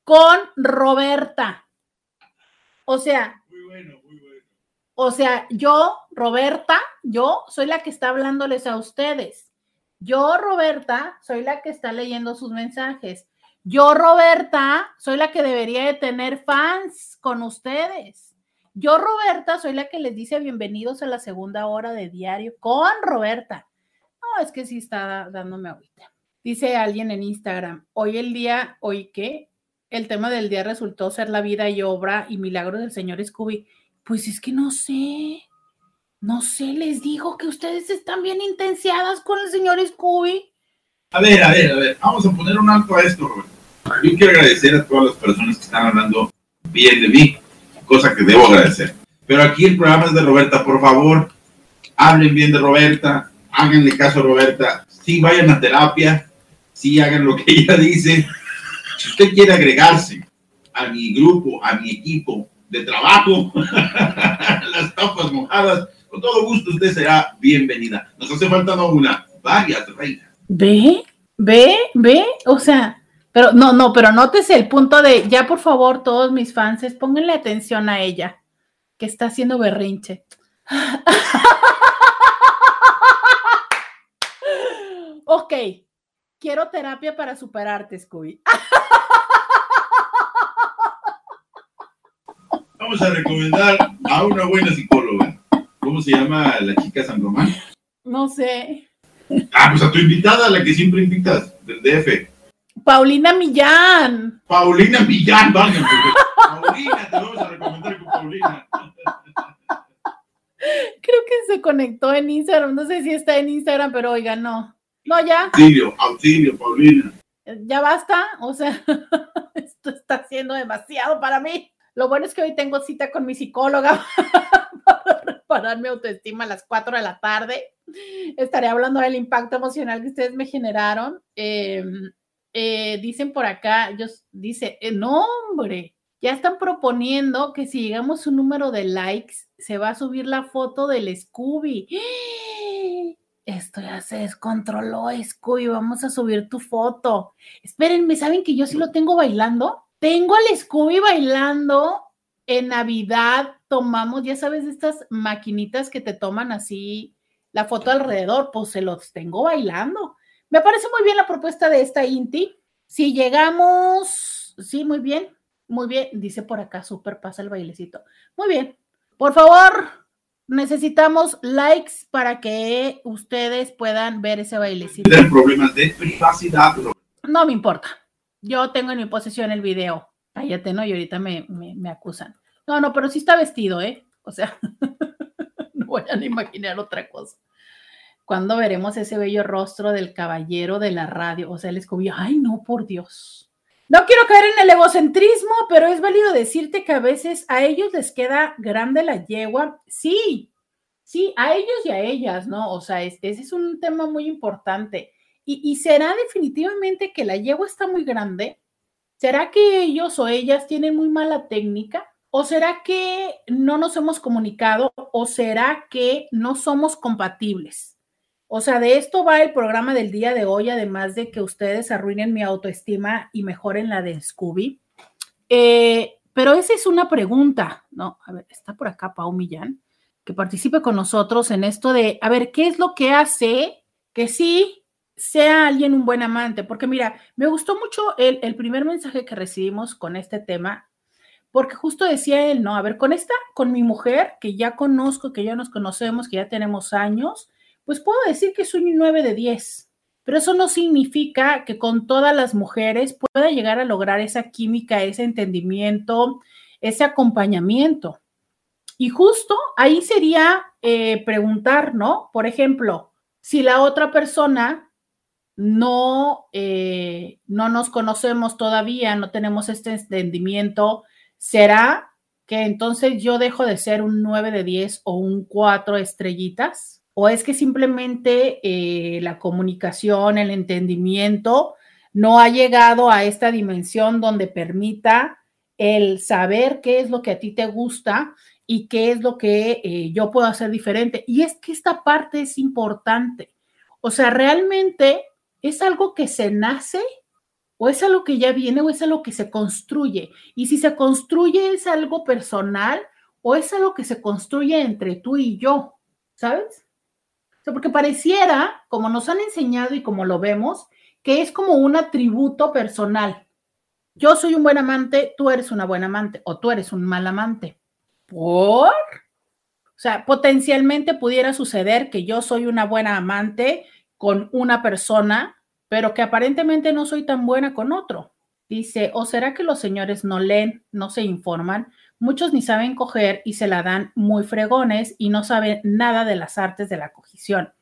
Con Roberta. O sea, muy bueno, muy bueno. O sea, yo, Roberta, yo soy la que está hablándoles a ustedes. Yo, Roberta, soy la que está leyendo sus mensajes. Yo, Roberta, soy la que debería de tener fans con ustedes. Yo, Roberta, soy la que les dice bienvenidos a la segunda hora de diario con Roberta. No, es que sí está dándome ahorita. Dice alguien en Instagram, hoy el día, hoy qué, el tema del día resultó ser la vida y obra y milagro del señor Scooby. Pues es que no sé, no sé, les digo que ustedes están bien intensiadas con el señor Scooby. A ver, a ver, a ver, vamos a poner un alto a esto, Roberto. Yo quiero agradecer a todas las personas que están hablando bien de mí, cosa que debo agradecer. Pero aquí el programa es de Roberta, por favor, hablen bien de Roberta, háganle caso a Roberta, sí vayan a terapia, sí hagan lo que ella dice. Si usted quiere agregarse a mi grupo, a mi equipo de trabajo, las tapas mojadas, con todo gusto usted será bienvenida. Nos hace falta no una, varias reinas. Ve, ve, ve, o sea, pero no, no, pero nótese el punto de, ya por favor, todos mis fans, pónganle atención a ella, que está haciendo berrinche. ok, quiero terapia para superarte, Scooby. Vamos a recomendar a una buena psicóloga. ¿Cómo se llama la chica San Román? No sé. Ah, pues a tu invitada, la que siempre invitas, del DF. Paulina Millán. Paulina Millán, válgame. Paulina, te vamos a recomendar con Paulina. Creo que se conectó en Instagram. No sé si está en Instagram, pero oiga, no. No, ya. Auxilio, auxilio, Paulina. Ya basta. O sea, esto está siendo demasiado para mí. Lo bueno es que hoy tengo cita con mi psicóloga para reparar mi autoestima a las 4 de la tarde. Estaré hablando del impacto emocional que ustedes me generaron. Eh, eh, dicen por acá, ellos dice, eh, no hombre, ya están proponiendo que si llegamos a un número de likes, se va a subir la foto del Scooby. Esto ya se descontroló, Scooby, vamos a subir tu foto. Espérenme, ¿saben que yo sí lo tengo bailando? Tengo al Scooby bailando en Navidad. Tomamos, ya sabes, estas maquinitas que te toman así la foto alrededor, pues se los tengo bailando. Me parece muy bien la propuesta de esta Inti. Si llegamos, sí, muy bien, muy bien, dice por acá, súper pasa el bailecito. Muy bien, por favor, necesitamos likes para que ustedes puedan ver ese bailecito. Problemas de privacidad. No me importa. Yo tengo en mi posesión el video. Cállate, ¿no? Y ahorita me, me, me acusan. No, no, pero sí está vestido, ¿eh? O sea, no voy a ni imaginar otra cosa. ¿Cuándo veremos ese bello rostro del caballero de la radio? O sea, él escobió, ay, no, por Dios. No quiero caer en el egocentrismo, pero es válido decirte que a veces a ellos les queda grande la yegua. Sí, sí, a ellos y a ellas, ¿no? O sea, ese es un tema muy importante. Y, y será definitivamente que la yegua está muy grande. ¿Será que ellos o ellas tienen muy mala técnica? ¿O será que no nos hemos comunicado? ¿O será que no somos compatibles? O sea, de esto va el programa del día de hoy, además de que ustedes arruinen mi autoestima y mejoren la de Scooby. Eh, pero esa es una pregunta, ¿no? A ver, está por acá Pau Millán, que participe con nosotros en esto de, a ver, ¿qué es lo que hace que sí sea alguien un buen amante? Porque mira, me gustó mucho el, el primer mensaje que recibimos con este tema, porque justo decía él, ¿no? A ver, con esta, con mi mujer, que ya conozco, que ya nos conocemos, que ya tenemos años, pues puedo decir que soy un 9 de 10, pero eso no significa que con todas las mujeres pueda llegar a lograr esa química, ese entendimiento, ese acompañamiento. Y justo ahí sería eh, preguntar, ¿no? Por ejemplo, si la otra persona no, eh, no nos conocemos todavía, no tenemos este entendimiento, ¿será que entonces yo dejo de ser un 9 de 10 o un 4 estrellitas? ¿O es que simplemente eh, la comunicación, el entendimiento no ha llegado a esta dimensión donde permita el saber qué es lo que a ti te gusta y qué es lo que eh, yo puedo hacer diferente? Y es que esta parte es importante. O sea, realmente es algo que se nace o es algo que ya viene o es algo que se construye. Y si se construye es algo personal o es algo que se construye entre tú y yo, ¿sabes? Porque pareciera, como nos han enseñado y como lo vemos, que es como un atributo personal. Yo soy un buen amante, tú eres una buena amante o tú eres un mal amante. ¿Por? O sea, potencialmente pudiera suceder que yo soy una buena amante con una persona, pero que aparentemente no soy tan buena con otro. Dice, ¿o será que los señores no leen, no se informan? Muchos ni saben coger y se la dan muy fregones y no saben nada de las artes de la cogición.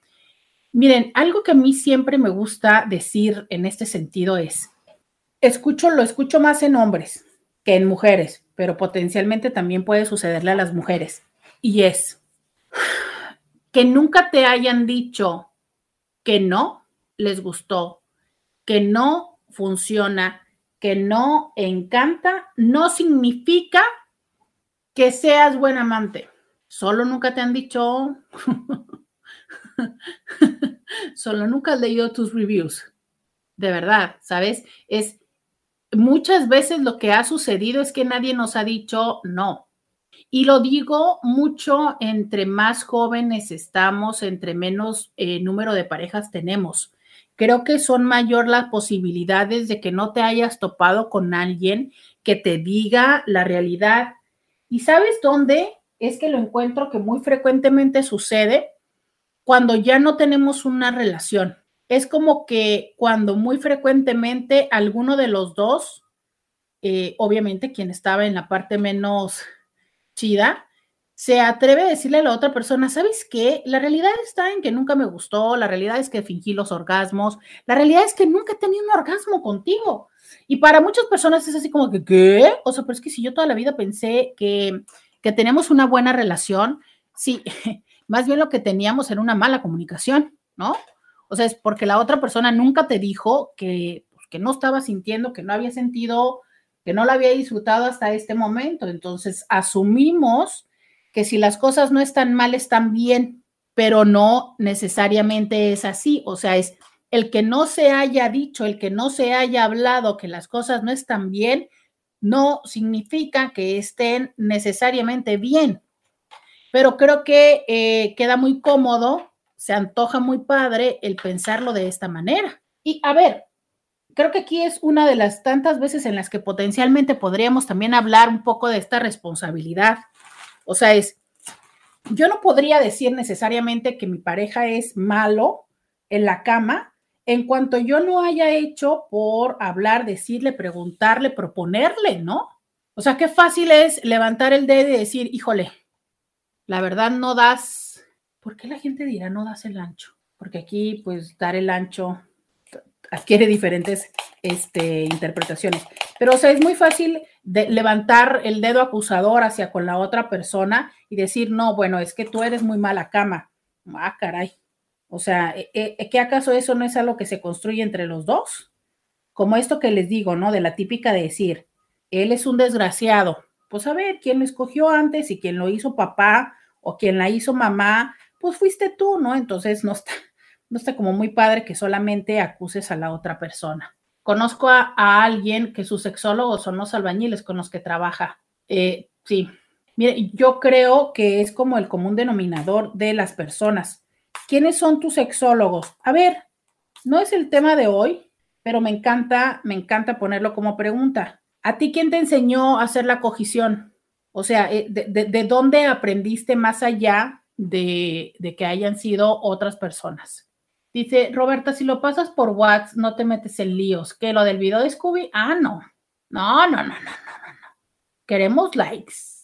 Miren, algo que a mí siempre me gusta decir en este sentido es, escucho, lo escucho más en hombres que en mujeres, pero potencialmente también puede sucederle a las mujeres. Y es que nunca te hayan dicho que no les gustó, que no funciona, que no encanta, no significa que seas buen amante. Solo nunca te han dicho, solo nunca has leído tus reviews. De verdad, ¿sabes? Es muchas veces lo que ha sucedido es que nadie nos ha dicho no. Y lo digo mucho entre más jóvenes estamos, entre menos eh, número de parejas tenemos. Creo que son mayor las posibilidades de que no te hayas topado con alguien que te diga la realidad ¿Y sabes dónde es que lo encuentro que muy frecuentemente sucede? Cuando ya no tenemos una relación. Es como que cuando muy frecuentemente alguno de los dos, eh, obviamente quien estaba en la parte menos chida, se atreve a decirle a la otra persona, ¿sabes qué? La realidad está en que nunca me gustó, la realidad es que fingí los orgasmos, la realidad es que nunca he tenido un orgasmo contigo. Y para muchas personas es así como que, ¿qué? O sea, pero es que si yo toda la vida pensé que, que tenemos una buena relación, sí, más bien lo que teníamos era una mala comunicación, ¿no? O sea, es porque la otra persona nunca te dijo que, pues, que no estaba sintiendo, que no había sentido, que no la había disfrutado hasta este momento. Entonces, asumimos que si las cosas no están mal, están bien, pero no necesariamente es así. O sea, es el que no se haya dicho, el que no se haya hablado que las cosas no están bien, no significa que estén necesariamente bien. Pero creo que eh, queda muy cómodo, se antoja muy padre el pensarlo de esta manera. Y a ver, creo que aquí es una de las tantas veces en las que potencialmente podríamos también hablar un poco de esta responsabilidad. O sea, es, yo no podría decir necesariamente que mi pareja es malo en la cama en cuanto yo no haya hecho por hablar, decirle, preguntarle, proponerle, ¿no? O sea, qué fácil es levantar el dedo y decir, híjole, la verdad no das, ¿por qué la gente dirá no das el ancho? Porque aquí, pues, dar el ancho adquiere diferentes este, interpretaciones. Pero, o sea, es muy fácil de levantar el dedo acusador hacia con la otra persona y decir, no, bueno, es que tú eres muy mala cama. Ah, caray. O sea, ¿e, e, ¿qué acaso eso no es algo que se construye entre los dos? Como esto que les digo, ¿no? De la típica de decir, él es un desgraciado. Pues a ver, ¿quién lo escogió antes y quién lo hizo papá o quién la hizo mamá? Pues fuiste tú, ¿no? Entonces no está, no está como muy padre que solamente acuses a la otra persona. Conozco a, alguien que sus sexólogos son los albañiles con los que trabaja. Eh, sí, mire, yo creo que es como el común denominador de las personas. ¿Quiénes son tus sexólogos? A ver, no es el tema de hoy, pero me encanta, me encanta ponerlo como pregunta. ¿A ti quién te enseñó a hacer la cogición? O sea, eh, ¿de, dónde aprendiste más allá de, de que hayan sido otras personas? Dice, Roberta, si lo pasas por WhatsApp, no te metes en líos. ¿Qué? ¿Lo del video de Scooby? Ah, no. No, no, no, no, no, no. Queremos likes.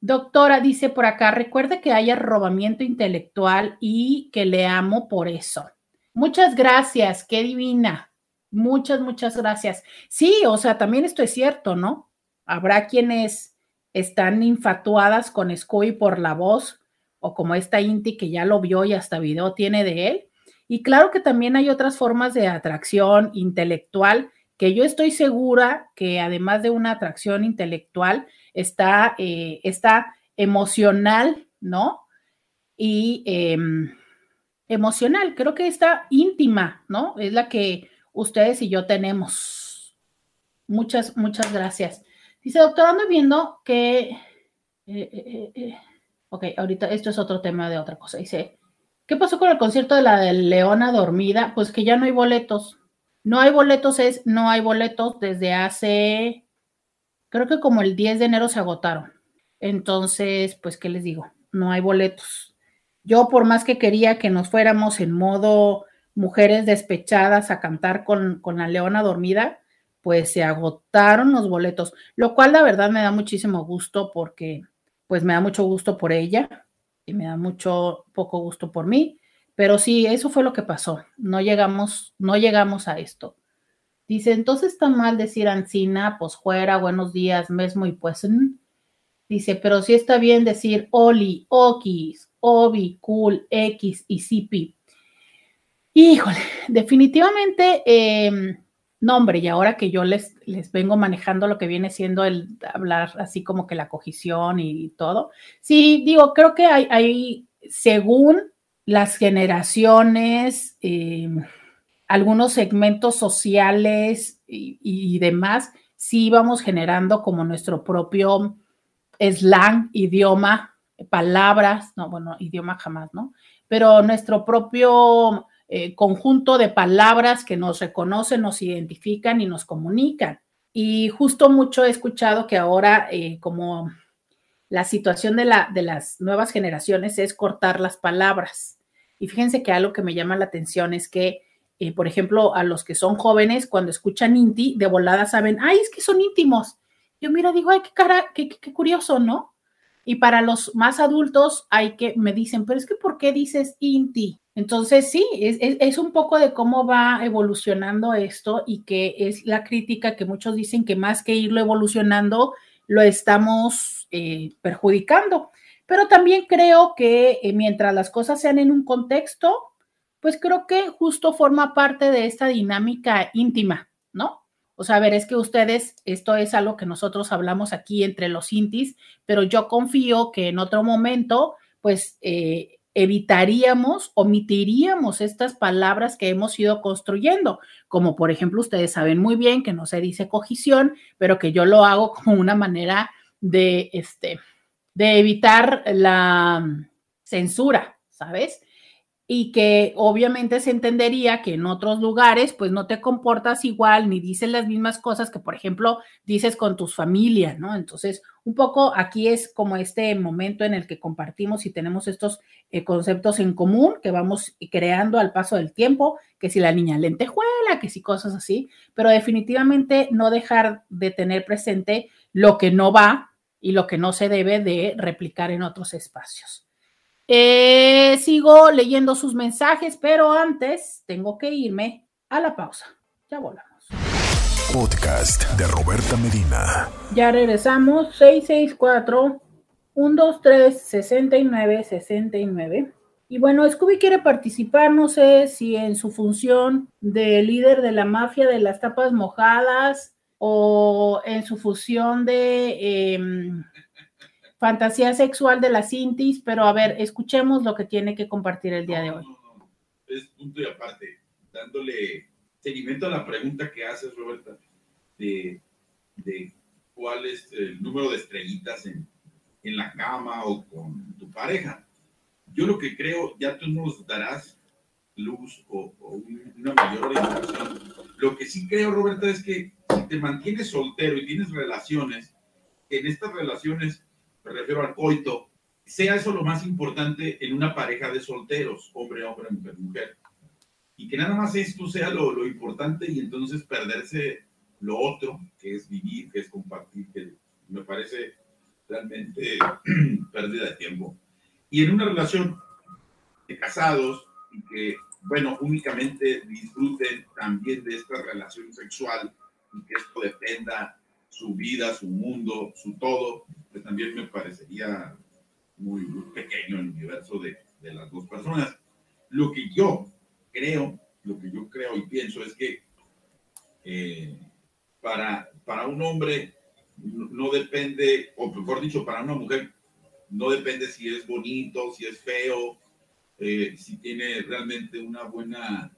Doctora, dice por acá, recuerde que hay arrobamiento intelectual y que le amo por eso. Muchas gracias, qué divina. Muchas, muchas gracias. Sí, o sea, también esto es cierto, ¿no? Habrá quienes están infatuadas con Scooby por la voz, o como esta Inti que ya lo vio y hasta video tiene de él, y claro que también hay otras formas de atracción intelectual que yo estoy segura que además de una atracción intelectual está, eh, emocional, ¿no? Y em, emocional, creo que está íntima, ¿no? Es la que ustedes y yo tenemos. Muchas, muchas gracias. Dice, doctor, ando viendo que... Eh, eh, ok, ahorita esto es otro tema de otra cosa. Dice, ¿Qué pasó con el concierto de la Leona Dormida? Pues que ya no hay boletos. No hay boletos, es no hay boletos desde hace, creo que como el 10 de enero se agotaron. Entonces, pues, ¿qué les digo? No hay boletos. Yo, por más que quería que nos fuéramos en modo mujeres despechadas a cantar con, con la Leona Dormida, pues se agotaron los boletos, lo cual la verdad me da muchísimo gusto porque, pues me da mucho gusto por ella, y me da mucho poco gusto por mí, pero sí, eso fue lo que pasó. No llegamos, no llegamos a esto. Dice, entonces está mal decir Ancina, pues fuera, buenos días, mesmo y pues. Dice, pero sí está bien decir Oli, Okis, Obi, Cool, X y Zipi. Híjole, definitivamente eh, no, hombre, y ahora que yo les, les vengo manejando lo que viene siendo el hablar así como que la cogición y todo, sí, digo, creo que hay, según las generaciones, em, algunos segmentos sociales y, demás, sí vamos generando como nuestro propio slang, idioma, palabras, no, bueno, idioma jamás, ¿no? Pero nuestro propio eh, conjunto de palabras que nos reconocen, nos identifican y nos comunican. Y justo mucho he escuchado que ahora, eh, como la situación de, la, de las nuevas generaciones es cortar las palabras. Y fíjense que algo que me llama la atención es que, eh, por ejemplo, a los que son jóvenes, cuando escuchan Inti, de volada saben, ay, es que son íntimos. Yo mira, digo, ay, qué cara, qué, qué curioso, ¿no? Y para los más adultos hay que, me dicen, pero es que ¿por qué dices Inti? Entonces, sí, es, un poco de cómo va evolucionando esto y que es la crítica que muchos dicen que más que irlo evolucionando, lo estamos eh, perjudicando. Pero también creo que eh, mientras las cosas sean en un contexto, pues creo que justo forma parte de esta dinámica íntima, ¿no? O sea, ver, es que ustedes, esto es algo que nosotros hablamos aquí entre los intis, pero yo confío que en otro momento, pues... Eh, evitaríamos, omitiríamos estas palabras que hemos ido construyendo, como por ejemplo, ustedes saben muy bien que no se dice cogición, pero que yo lo hago como una manera de, este, de evitar la censura, ¿sabes? Y que obviamente se entendería que en otros lugares pues no te comportas igual ni dices las mismas cosas que por ejemplo dices con tus familias, ¿no? Entonces, un poco aquí es como este momento en el que compartimos y tenemos estos eh, conceptos en común que vamos creando al paso del tiempo, que si la niña lentejuela, que si cosas así, pero definitivamente no dejar de tener presente lo que no va y lo que no se debe de replicar en otros espacios. Eh, sigo leyendo sus mensajes, pero antes tengo que irme a la pausa. Ya volvamos. Podcast de Roberta Medina. Ya regresamos. 664 123 69 69. Y bueno, Scooby quiere participar, no sé si en su función de líder de la mafia de las tapas mojadas o en su función de em, fantasía sexual de la Cintis, pero a ver, escuchemos lo que tiene que compartir el día de hoy. Es punto y aparte, dándole seguimiento a la pregunta que haces, Roberta, de, cuál es el número de estrellitas en, la cama o con tu pareja. Yo lo que creo, ya tú nos darás luz o, una mayor orientación. Lo que sí creo, Roberta, es que si te mantienes soltero y tienes relaciones, en estas relaciones me refiero al coito, sea eso lo más importante en una pareja de solteros, hombre, hombre, mujer, mujer. Y que nada más esto sea lo, lo importante y entonces perderse lo otro, que es vivir, que es compartir, que me parece realmente pérdida de tiempo. Y en una relación de casados, y que, bueno, únicamente disfruten también de esta relación sexual y que esto dependa su vida, su mundo, su todo, que también me parecería muy, pequeño el universo de, de, las dos personas. Lo que yo creo, lo que yo creo y pienso es que eh, para, para un hombre no depende, o mejor dicho, para una mujer no depende si es bonito, si es feo, eh, si tiene realmente una buena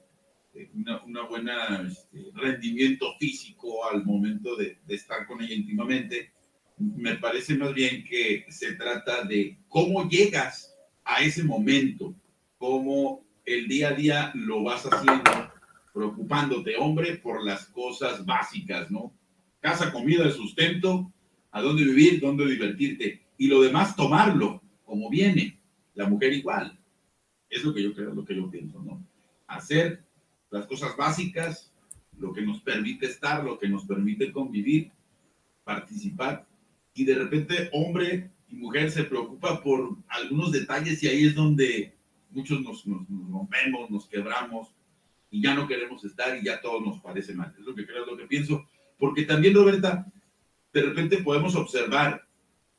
una, una, buena este, rendimiento físico al momento de, de, estar con ella íntimamente. Me parece más bien que se trata de cómo llegas a ese momento, cómo el día a día lo vas haciendo, preocupándote, hombre, por las cosas básicas, ¿no? Casa, comida, sustento, a dónde vivir, dónde divertirte, y lo demás tomarlo como viene. La mujer igual. Es lo que yo creo, lo que yo pienso, ¿no? Hacer las cosas básicas, lo que nos permite estar, lo que nos permite convivir, participar, y de repente hombre y mujer se preocupa por algunos detalles y ahí es donde muchos nos, nos, nos rompemos, nos quebramos y ya no queremos estar y ya todo nos parece mal. Es lo que creo, es lo que pienso. Porque también, Roberta, de repente podemos observar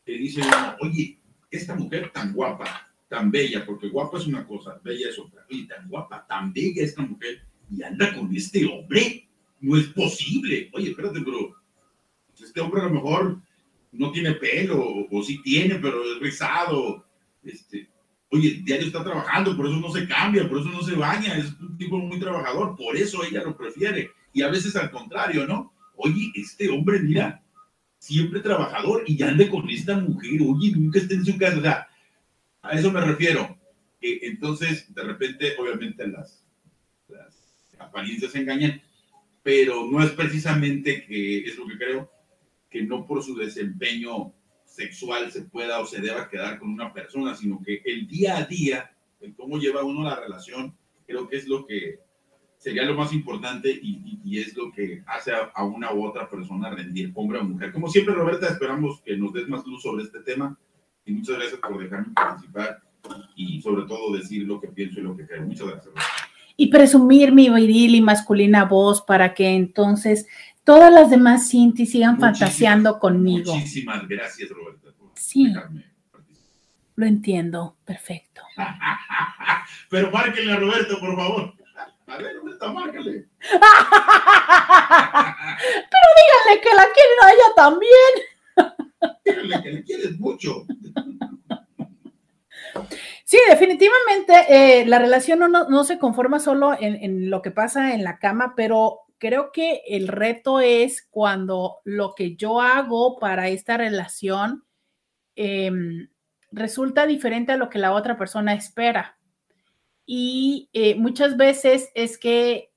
que dice oye, esta mujer tan guapa, tan bella, porque guapa es una cosa, bella es otra, y tan guapa, tan bella esta mujer, y anda con este hombre. No es posible. Oye, espérate, pero este hombre a lo mejor no tiene pelo, o, sí tiene, pero es rizado. Este, oye, diario está trabajando, por eso no se cambia, por eso no se baña, es un tipo muy trabajador, por eso ella lo prefiere. Y a veces al contrario, ¿no? Oye, este hombre, mira, siempre trabajador y ya ande con esta mujer, oye, nunca esté en su casa. a eso me refiero. Entonces, de repente, obviamente, las apariencias engañan, pero no es precisamente que es lo que creo, que no por su desempeño sexual se pueda o se deba quedar con una persona, sino que el día a día, el cómo lleva uno la relación, creo que es lo que sería lo más importante y, es lo que hace a, a, una u otra persona rendir, hombre o mujer. Como siempre, Roberta, esperamos que nos des más luz sobre este tema y muchas gracias por dejarme participar y sobre todo decir lo que pienso y lo que creo. Muchas gracias. Roberta y presumir mi viril y masculina voz para que entonces todas las demás Cinti sigan muchísimas, fantaseando conmigo. Muchísimas gracias, Roberta. sí, lo entiendo, perfecto. Pero márquenle a Roberto, por favor. A ver, Roberta, márcale. Pero díganle que la quieren a ella también. Díganle que le quieres mucho. Sí, definitivamente eh, la relación no, no, se conforma solo en, en, lo que pasa en la cama, pero creo que el reto es cuando lo que yo hago para esta relación eh, resulta diferente a lo que la otra persona espera. y eh, muchas veces es que,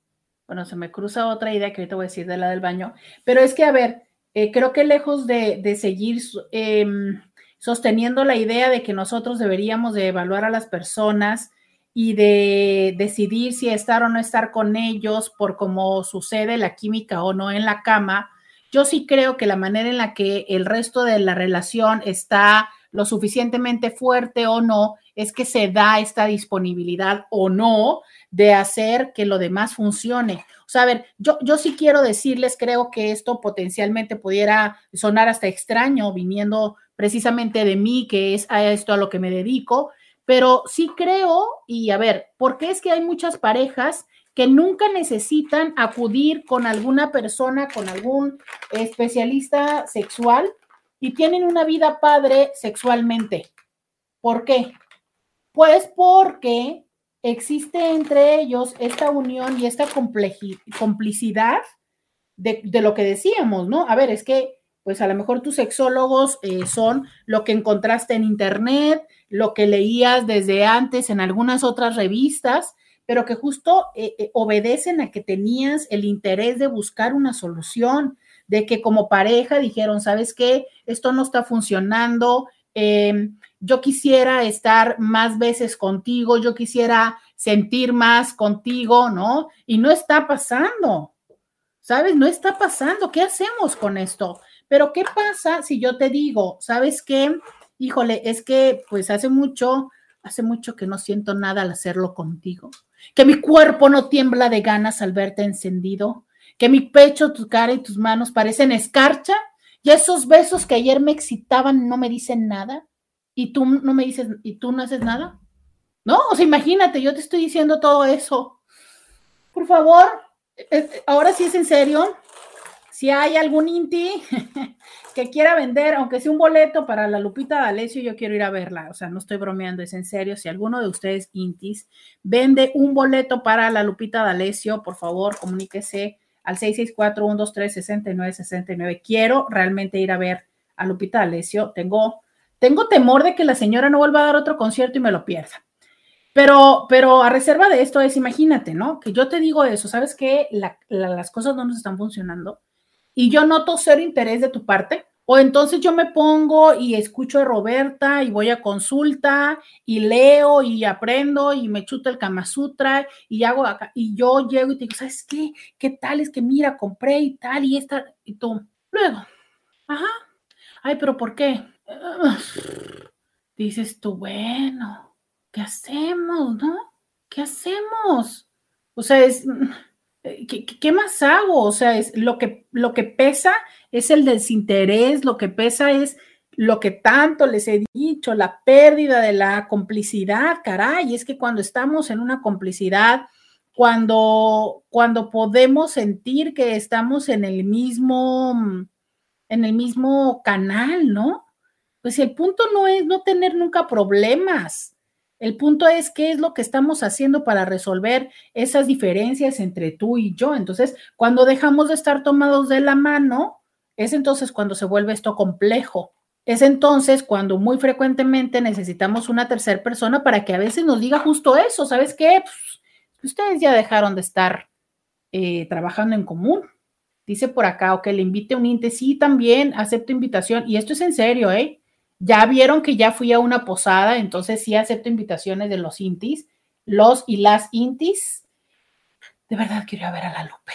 bueno, se me cruza otra idea que ahorita voy a decir de la del baño, pero es que, a ver, eh, creo que lejos de, de seguir em, sosteniendo la idea de que nosotros deberíamos de evaluar a las personas y de decidir si estar o no estar con ellos por cómo sucede la química o no en la cama, yo sí creo que la manera en la que el resto de la relación está lo suficientemente fuerte o no, es que se da esta disponibilidad o no de hacer que lo demás funcione. O sea, a ver, yo, yo sí quiero decirles, creo que esto potencialmente pudiera sonar hasta extraño viniendo precisamente de mí, que es a esto a lo que me dedico, pero sí creo, y a ver, porque es que hay muchas parejas que nunca necesitan acudir con alguna persona, con algún especialista sexual y tienen una vida padre sexualmente. ¿Por qué? Pues porque existe entre ellos esta unión y esta complicidad de, lo que decíamos, ¿no? A ver, es que, pues a lo mejor tus sexólogos eh, son lo que encontraste en internet, lo que leías desde antes en algunas otras revistas, pero que justo eh, eh, obedecen a que tenías el interés de buscar una solución, de que como pareja dijeron, ¿sabes qué? Esto no está funcionando, em, yo quisiera estar más veces contigo, yo quisiera sentir más contigo, ¿no? Y no está pasando, ¿sabes? No está pasando. ¿Qué hacemos con esto? Pero ¿qué pasa si yo te digo, ¿sabes qué? híjole, es que pues hace mucho, hace mucho que no siento nada al hacerlo contigo, que mi cuerpo no tiembla de ganas al verte encendido, que mi pecho, tu cara y tus manos parecen escarcha y esos besos que ayer me excitaban no me dicen nada y tú no me dices, y tú no haces nada. No, o sea, imagínate, yo te estoy diciendo todo eso. Por favor, eh, eh, ahora sí es en serio. Si hay algún Inti que quiera vender, aunque sea un boleto para la Lupita D'Alessio, yo quiero ir a verla. O sea, no estoy bromeando, es en serio. Si alguno de ustedes, Intis, vende un boleto para la Lupita D'Alessio, por favor, comuníquese al 664-123-6969. Quiero realmente ir a ver a Lupita D'Alessio. Tengo, tengo temor de que la señora no vuelva a dar otro concierto y me lo pierda. Pero, pero a reserva de esto es, imagínate, ¿no? Que yo te digo eso, ¿sabes qué? las cosas no nos están funcionando y yo noto cero interés de tu parte, o entonces yo me pongo y escucho a Roberta y voy a consulta y leo y aprendo y me chuto el Kama Sutra y hago acá. Y yo llego y te digo, ¿sabes qué? ¿Qué tal? Es que mira, compré y tal y esta. Y tú, luego, ajá. Ay, pero ¿por qué? Dices tú, bueno, ¿qué hacemos, no? ¿Qué hacemos? O sea, es eh, ¿qué, más hago? O sea, es lo que, lo que pesa es el desinterés, lo que pesa es lo que tanto les he dicho, la pérdida de la complicidad, caray, es que cuando estamos en una complicidad, cuando, cuando podemos sentir que estamos en el mismo, en el mismo canal, ¿no? Pues el punto no es no tener nunca problemas, el punto es qué es lo que estamos haciendo para resolver esas diferencias entre tú y yo. Entonces, cuando dejamos de estar tomados de la mano, es entonces cuando se vuelve esto complejo. Es entonces cuando muy frecuentemente necesitamos una tercera persona para que a veces nos diga justo eso. ¿Sabes qué? Pues, ustedes ya dejaron de estar eh, trabajando en común. Dice por acá, o que le invite un INTE. Sí, también acepto invitación. Y esto es en serio, ¿eh? Ya vieron que ya fui a una posada, entonces sí acepto invitaciones de los intis, los y las intis. De verdad quiero ver a la Lupe.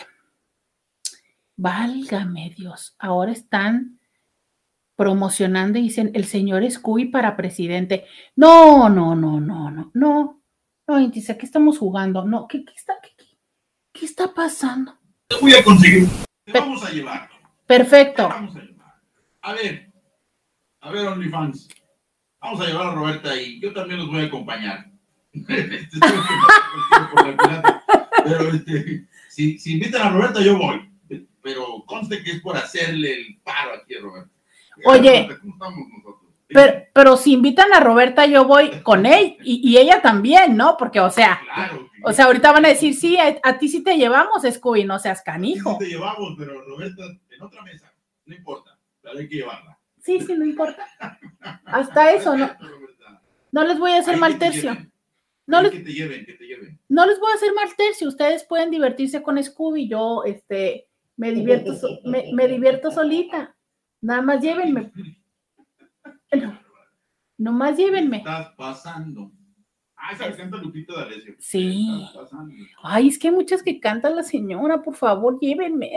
Válgame Dios, ahora están promocionando y dicen el señor Scooby para presidente. No, no, no, no, no, no. No, Intis, ¿a qué estamos jugando? No, ¿qué, está, qué, está pasando? Te voy a conseguir. Te vamos a llevar. Perfecto. vamos a llevar. A ver, a ver, OnlyFans, vamos a llevar a Roberta y yo también los voy a acompañar. Pero este, si, si, invitan a Roberta, yo voy. Pero conste que es por hacerle el paro aquí a Roberta. Oye, pero, pero, si invitan a Roberta, yo voy con él y, y ella también, ¿no? Porque, o sea, o sea, ahorita van a decir, sí, a, ti sí te llevamos, Scooby, no seas canijo. Sí, te llevamos, pero Roberta en otra mesa, no importa, pero hay que llevarla. Sí, sí, no importa. Hasta eso, no. No les voy a hacer mal tercio. No les, que te lleven, que te lleven. No les voy a hacer mal tercio, ustedes pueden divertirse con Scooby, yo este, me, divierto me, me, divierto solita. Nada más llévenme. No, nomás llévenme. Estás pasando. Ah, esa canta Lupita D'Alessio. Sí. Ay, es que hay muchas que canta la señora, por favor, llévenme,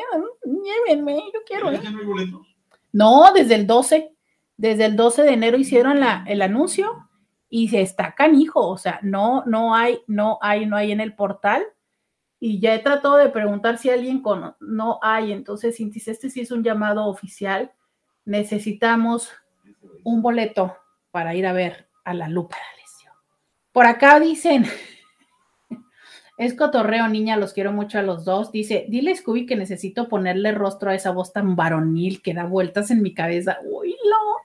llévenme, yo quiero. ¿eh? no hay boletos? No, desde el 12, desde el 12 de enero hicieron la, el anuncio y se está canijo, o sea, no, no hay, no hay, no hay en el portal. Y ya he tratado de preguntar si alguien con, no hay, entonces, Cintis, este sí es un llamado oficial. Necesitamos un boleto para ir a ver a la Lupa D'Alessio. Por acá dicen, es cotorreo, niña, los quiero mucho a los dos. Dice, dile Scooby que necesito ponerle rostro a esa voz tan varonil que da vueltas en mi cabeza. Uy, no.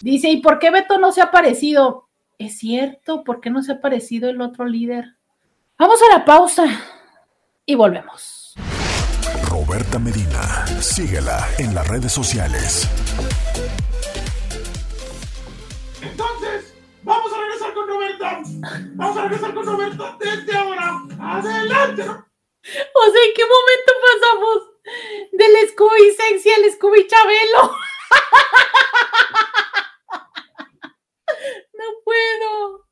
Dice, ¿y por qué Beto no se ha aparecido? Es cierto, ¿por qué no se ha aparecido el otro líder? Vamos a la pausa y volvemos. Roberta Medina, síguela en las redes sociales. Roberta. Vamos a regresar con Roberta desde ahora. Adelante. O sea, ¿en qué momento pasamos del Scooby sexy al Scooby Chabelo? No puedo,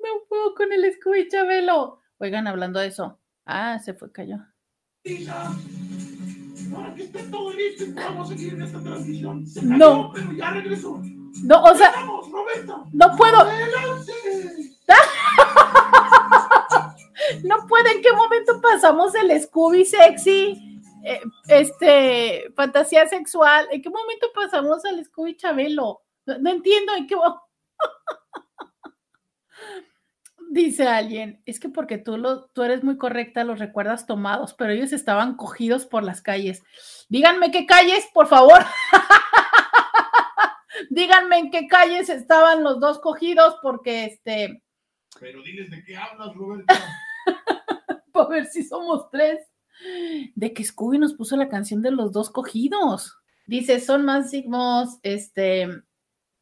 no puedo con el Scooby Chabelo. Oigan, hablando de eso. Ah, se fue, cayó. Para que esté todo listo seguir en esta transmisión. no. Pero ya regresó. No, o sea. No puedo. no puedo. ¿En qué momento pasamos el Scooby sexy? Eh, este, fantasía sexual. ¿En qué momento pasamos al Scooby Chabelo? No, entiendo en qué. Dice alguien, es que porque tú, lo, tú eres muy correcta, los recuerdas tomados, pero ellos estaban cogidos por las calles. Díganme qué calles, por favor. Díganme en qué calles estaban los dos cogidos, porque este. Pero diles de qué hablas, Roberto. Para ver si somos tres. De que Scooby nos puso la canción de los dos cogidos. Dice, son más signos, este.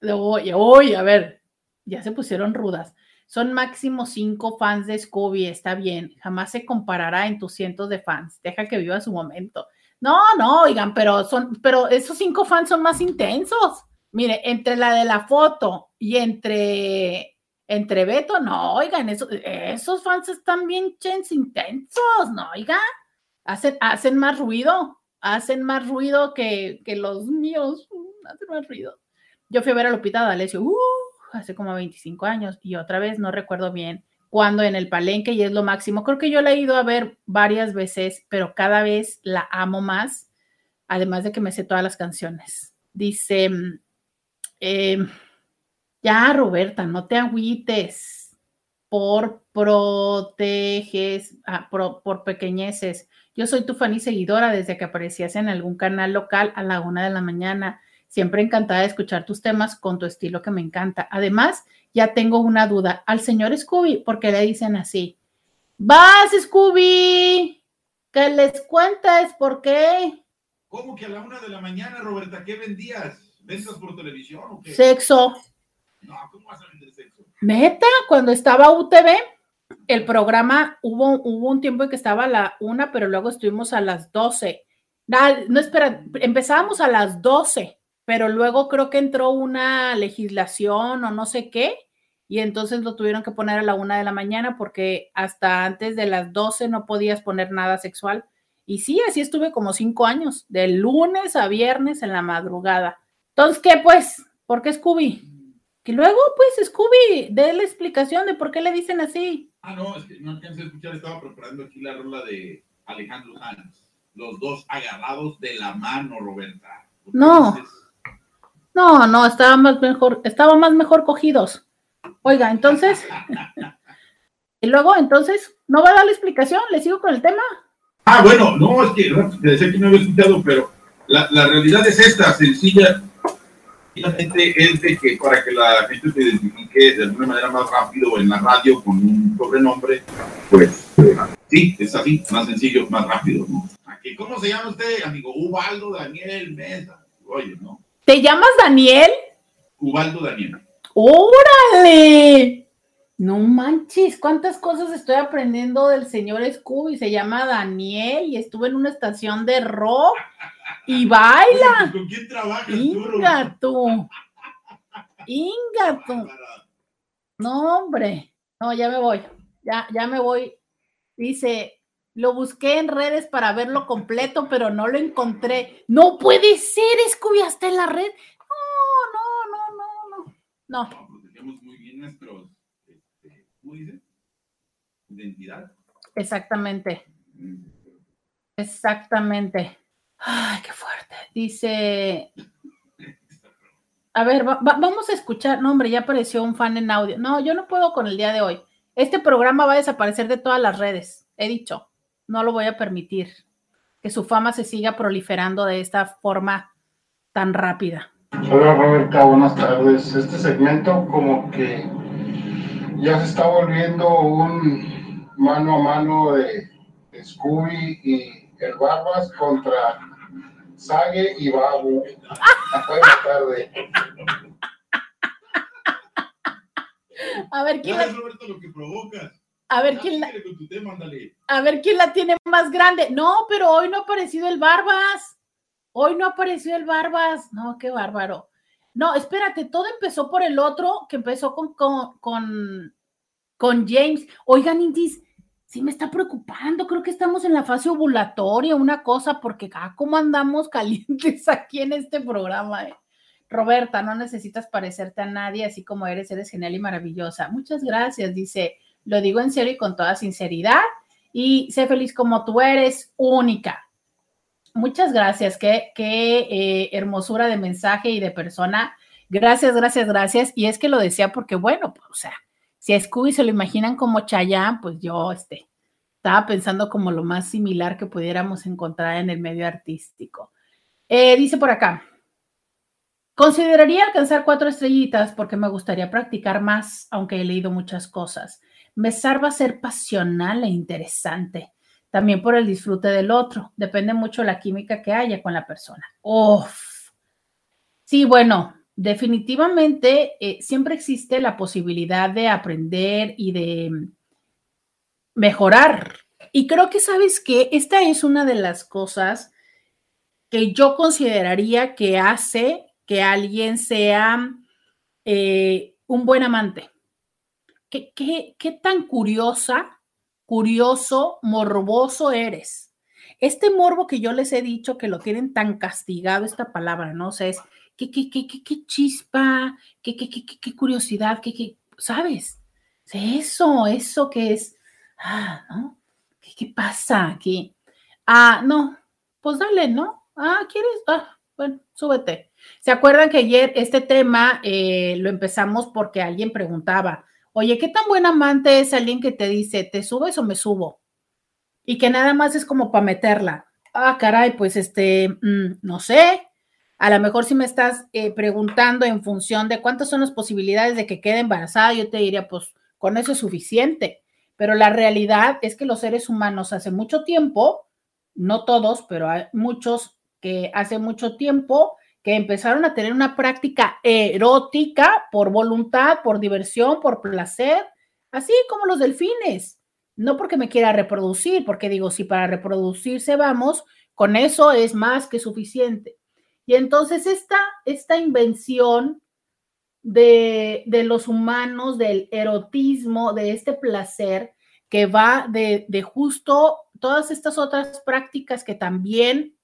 Oye, oye, a ver, ya se pusieron rudas. Son máximo cinco fans de Scooby, está bien. Jamás se comparará en tus cientos de fans. Deja que viva su momento. No, no, oigan, pero son, pero esos cinco fans son más intensos. Mire, entre la de la foto y entre, entre Beto, no, oigan, esos fans están bien chens intensos, no, oiga, hacen, hacen más ruido, hacen más ruido que, que los míos, hacen más ruido. Yo fui a ver a Lupita D'Alessio, uh, hace como 25 años, y otra vez no recuerdo bien cuando en el palenque y es lo máximo. Creo que yo la he ido a ver varias veces, pero cada vez la amo más, además de que me sé todas las canciones. Dice, eh, ya, Roberta, no te agüites por proteges, ah, por, pequeñeces. Yo soy tu fan y seguidora desde que aparecías en algún canal local a la una de la mañana. Siempre encantada de escuchar tus temas con tu estilo que me encanta. Además, ya tengo una duda. Al señor Scooby, ¿por qué le dicen así? ¡Vas, Scooby! Que les cuentas por qué. ¿Cómo que a la una de la mañana, Roberta? ¿Qué vendías? ¿Ventas por televisión o qué? Sexo. No, ¿cómo vas a vender sexo? Neta, cuando estaba UTV, el programa hubo, hubo un tiempo en que estaba a la una, pero luego estuvimos a las doce. No, no, espera, empezábamos a las doce, pero luego creo que entró una legislación o no sé qué, y entonces lo tuvieron que poner a la una de la mañana porque hasta antes de las doce no podías poner nada sexual. Y sí, así estuve como cinco años, de lunes a viernes en la madrugada. Entonces, ¿qué pues? ¿Por qué Scooby? Que luego, pues, Scooby, dé la explicación de por qué le dicen así. Ah, no, es que no alcancé a escuchar, estaba preparando aquí la rola de Alejandro Sanz. Los dos agarrados de la mano, Roberta. No. No, no, estaba más mejor, estaba más mejor cogidos. Oiga, entonces. y luego, entonces, ¿no va a dar la explicación? ¿Le sigo con el tema? Ah, bueno, no, es que te decía que no había escuchado, pero la, la realidad es esta, sencilla la gente es de que para que la gente se identifique de alguna manera más rápido en la radio con un sobrenombre, pues sí, es así, más sencillo, más rápido, ¿no? Aquí, ¿Cómo se llama usted, amigo? Ubaldo Daniel Mesa. Oye, ¿no? ¿Te llamas Daniel? Ubaldo Daniel. ¡Órale! No manches, cuántas cosas estoy aprendiendo del señor Scooby. Se llama Daniel y estuve en una estación de rock y baila. ¿Con quién trabajas Inga tú. Inga tú. No, hombre. No, ya me voy. Ya, ya me voy. Dice, lo busqué en redes para verlo completo, pero no lo encontré. No puede ser, Scooby, hasta en la red. No, no, no, no, no. No. No, protegemos muy bien nuestros, este, ¿cómo dice? Identidad. Exactamente. Exactamente. Ay, qué fuerte. Dice, a ver, va- va- vamos a escuchar. No, hombre, ya apareció un fan en audio. No, yo no puedo con el día de hoy. Este programa va a desaparecer de todas las redes. He dicho, no lo voy a permitir. Que su fama se siga proliferando de esta forma tan rápida. Hola Roberta, buenas tardes. Este segmento como que ya se está volviendo un mano a mano de Scooby y el Barbas contra Sage y Babu. Buenas tardes. A ver quién la, es Roberto lo que provocas. a ver quién la, síguele con tu tema, ándale. a ver quién la tiene más grande. No, pero hoy no ha aparecido el Barbas. Hoy no apareció el Barbas. No, qué bárbaro. No, espérate, todo empezó por el otro que empezó con, con, con, con James. Oigan, Indis, sí me está preocupando. Creo que estamos en la fase ovulatoria, una cosa, porque ah, cómo andamos calientes aquí en este programa. eh. Roberta, no necesitas parecerte a nadie, así como eres, eres genial y maravillosa. Muchas gracias, dice. Lo digo en serio y con toda sinceridad. Y sé feliz como tú eres, única. Muchas gracias, qué, qué eh, hermosura de mensaje y de persona. Gracias, gracias, gracias. Y es que lo decía porque, bueno, pues, o sea, si a Scooby se lo imaginan como Chayanne, pues yo este, estaba pensando como lo más similar que pudiéramos encontrar en el medio artístico. Eh, dice por acá, consideraría alcanzar cuatro estrellitas porque me gustaría practicar más, aunque he leído muchas cosas. Me salva ser pasional e interesante también por el disfrute del otro. Depende mucho la química que haya con la persona. Uf. Sí, bueno, definitivamente eh, siempre existe la posibilidad de aprender y de mm, mejorar. Y creo que sabes que esta es una de las cosas que yo consideraría que hace que alguien sea eh, un buen amante. ¿Qué, qué, qué tan curiosa curioso, morboso eres. Este morbo que yo les he dicho que lo tienen tan castigado, esta palabra, ¿no? O sea, es qué, qué, qué, qué, chispa, qué, qué, qué, qué, curiosidad, qué, qué, ¿sabes? Eso, eso que es, ah, ¿no? ¿Qué, qué pasa aquí? Ah, no, pues dale, ¿no? Ah, ¿quieres? Ah, bueno, súbete. ¿Se acuerdan que ayer este tema eh, lo empezamos porque alguien preguntaba, Oye, ¿qué tan buen amante es alguien que te dice, ¿te subes o me subo? Y que nada más es como para meterla. Ah, caray, pues este, mmm, no sé. A lo mejor si me estás eh, preguntando en función de cuántas son las posibilidades de que quede embarazada, yo te diría, pues con eso es suficiente. Pero la realidad es que los seres humanos hace mucho tiempo, no todos, pero hay muchos que hace mucho tiempo que empezaron a tener una práctica erótica por voluntad, por diversión, por placer, así como los delfines. No porque me quiera reproducir, porque digo, si para reproducirse vamos, con eso es más que suficiente. Y entonces esta, esta invención de, de los humanos, del erotismo, de este placer, que va de, de justo todas estas otras prácticas que también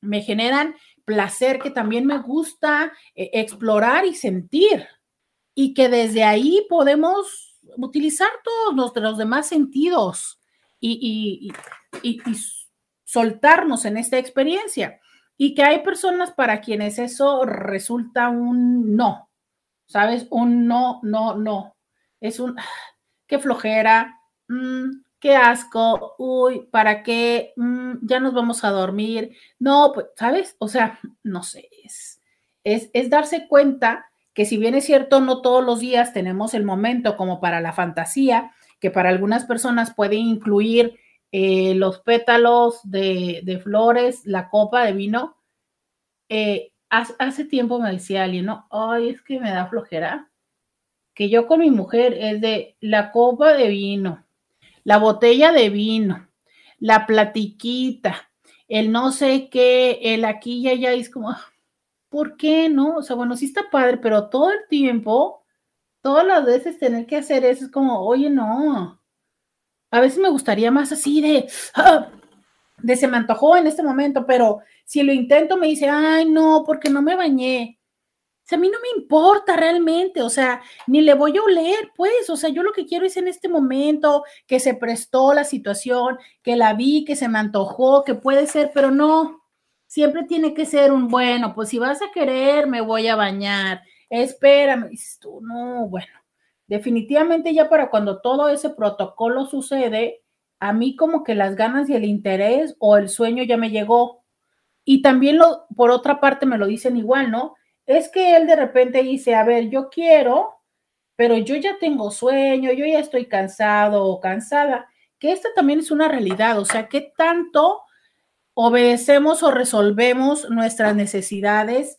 me generan placer que también me gusta eh, explorar y sentir. Y que desde ahí podemos utilizar todos nuestros demás sentidos y, y, y, soltarnos en esta experiencia. Y que hay personas para quienes eso resulta un no, ¿sabes? Un no, no, no. Es un, qué flojera, mmm, qué asco, uy, ¿para qué? Mm, ya nos vamos a dormir. No, pues, ¿sabes? O sea, no sé, es, es, es, darse cuenta que si bien es cierto, no todos los días tenemos el momento como para la fantasía, que para algunas personas puede incluir eh, los pétalos de, flores, la copa de vino. Eh, hace, hace tiempo me decía alguien, ¿no? Ay, es que me da flojera que yo con mi mujer es de la copa de vino, la botella de vino, la platiquita, el no sé qué, el aquí y allá, es como, ¿por qué no? O sea, bueno, sí está padre, pero todo el tiempo, todas las veces tener que hacer eso es como, oye, no. A veces me gustaría más así de, ah, de se me antojó en este momento, pero si lo intento me dice, ay, no, porque no me bañé sea, a mí no me importa realmente, o sea, ni le voy a oler, pues, o sea, yo lo que quiero es en este momento que se prestó la situación, que la vi, que se me antojó, que puede ser, pero no, siempre tiene que ser un bueno, pues si vas a querer, me voy a bañar, espérame, dices tú, no, bueno, definitivamente ya para cuando todo ese protocolo sucede, a mí como que las ganas y el interés o el sueño ya me llegó. Y también lo, por otra parte me lo dicen igual, ¿no? es que él de repente dice, a ver, yo quiero, pero yo ya tengo sueño, yo ya estoy cansado o cansada, que esta también es una realidad, o sea, ¿qué tanto obedecemos o resolvemos nuestras necesidades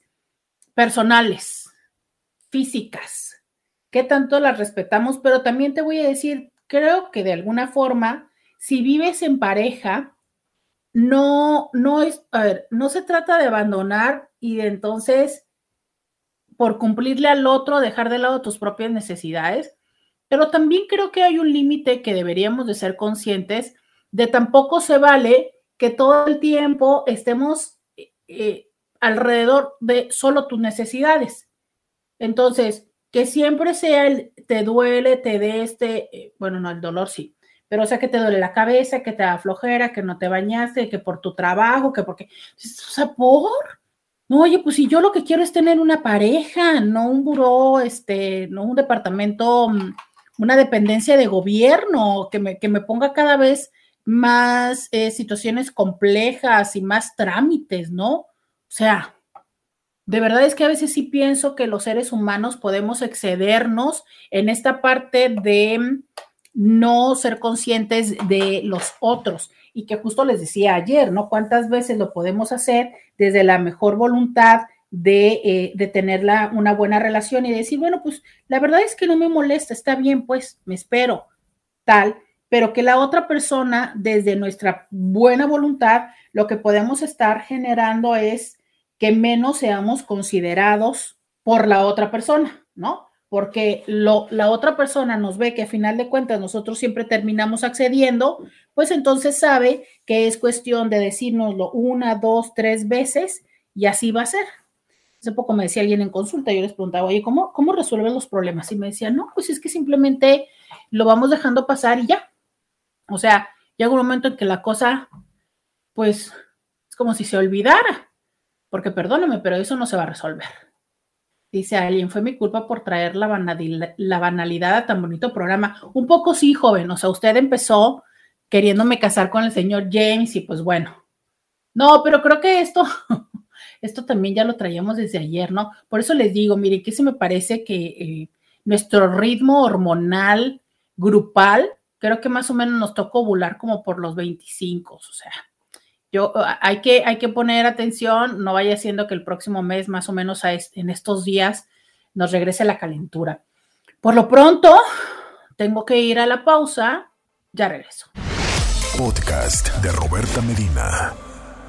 personales, físicas? ¿Qué tanto las respetamos? Pero también te voy a decir, creo que de alguna forma, si vives en pareja, no, no es, a ver, no se trata de abandonar y de entonces por cumplirle al otro, dejar de lado tus propias necesidades, pero también creo que hay un límite que deberíamos de ser conscientes de tampoco se vale que todo el tiempo estemos eh, eh, alrededor de solo tus necesidades. Entonces, que siempre sea el te duele, te dé este, eh, bueno, no, el dolor sí, pero o sea que te duele la cabeza, que te da flojera, que no te bañaste, que por tu trabajo, que porque, o sea, por, no, oye, pues si yo lo que quiero es tener una pareja, no un buró, este, no un departamento, mm, una dependencia de gobierno, que me, que me ponga cada vez más eh, situaciones complejas y más trámites, ¿no? O sea, de verdad es que a veces sí pienso que los seres humanos podemos excedernos en esta parte de mm, no ser conscientes de los otros y que justo les decía ayer, ¿no? ¿Cuántas veces lo podemos hacer desde la mejor voluntad de, eh, de tener una buena relación y decir, bueno, pues la verdad es que no me molesta, está bien, pues me espero, tal, pero que la otra persona, desde nuestra buena voluntad, lo que podemos estar generando es que menos seamos considerados por la otra persona, ¿no? porque lo, la otra persona nos ve que a final de cuentas nosotros siempre terminamos accediendo, pues entonces sabe que es cuestión de decírnoslo una, dos, tres veces y así va a ser. Hace poco me decía alguien en consulta, yo les preguntaba, oye, ¿cómo, cómo resuelven los problemas? Y me decía, no, pues es que simplemente lo vamos dejando pasar y ya. O sea, llega un momento en que la cosa, pues, es como si se olvidara, porque perdóname, pero eso no se va a resolver. Dice alguien, fue mi culpa por traer la banalidad, la banalidad a tan bonito programa. Un poco sí, joven. O sea, usted empezó queriéndome casar con el señor James y pues bueno. No, pero creo que esto, esto también ya lo traíamos desde ayer, ¿no? Por eso les digo, mire, que se me parece que eh, nuestro ritmo hormonal grupal, creo que más o menos nos tocó ovular como por los 25, o sea, yo, hay que, hay que poner atención, no vaya siendo que el próximo mes, más o menos en estos días, nos regrese la calentura. Por lo pronto, tengo que ir a la pausa. Ya regreso. Podcast de Roberta Medina.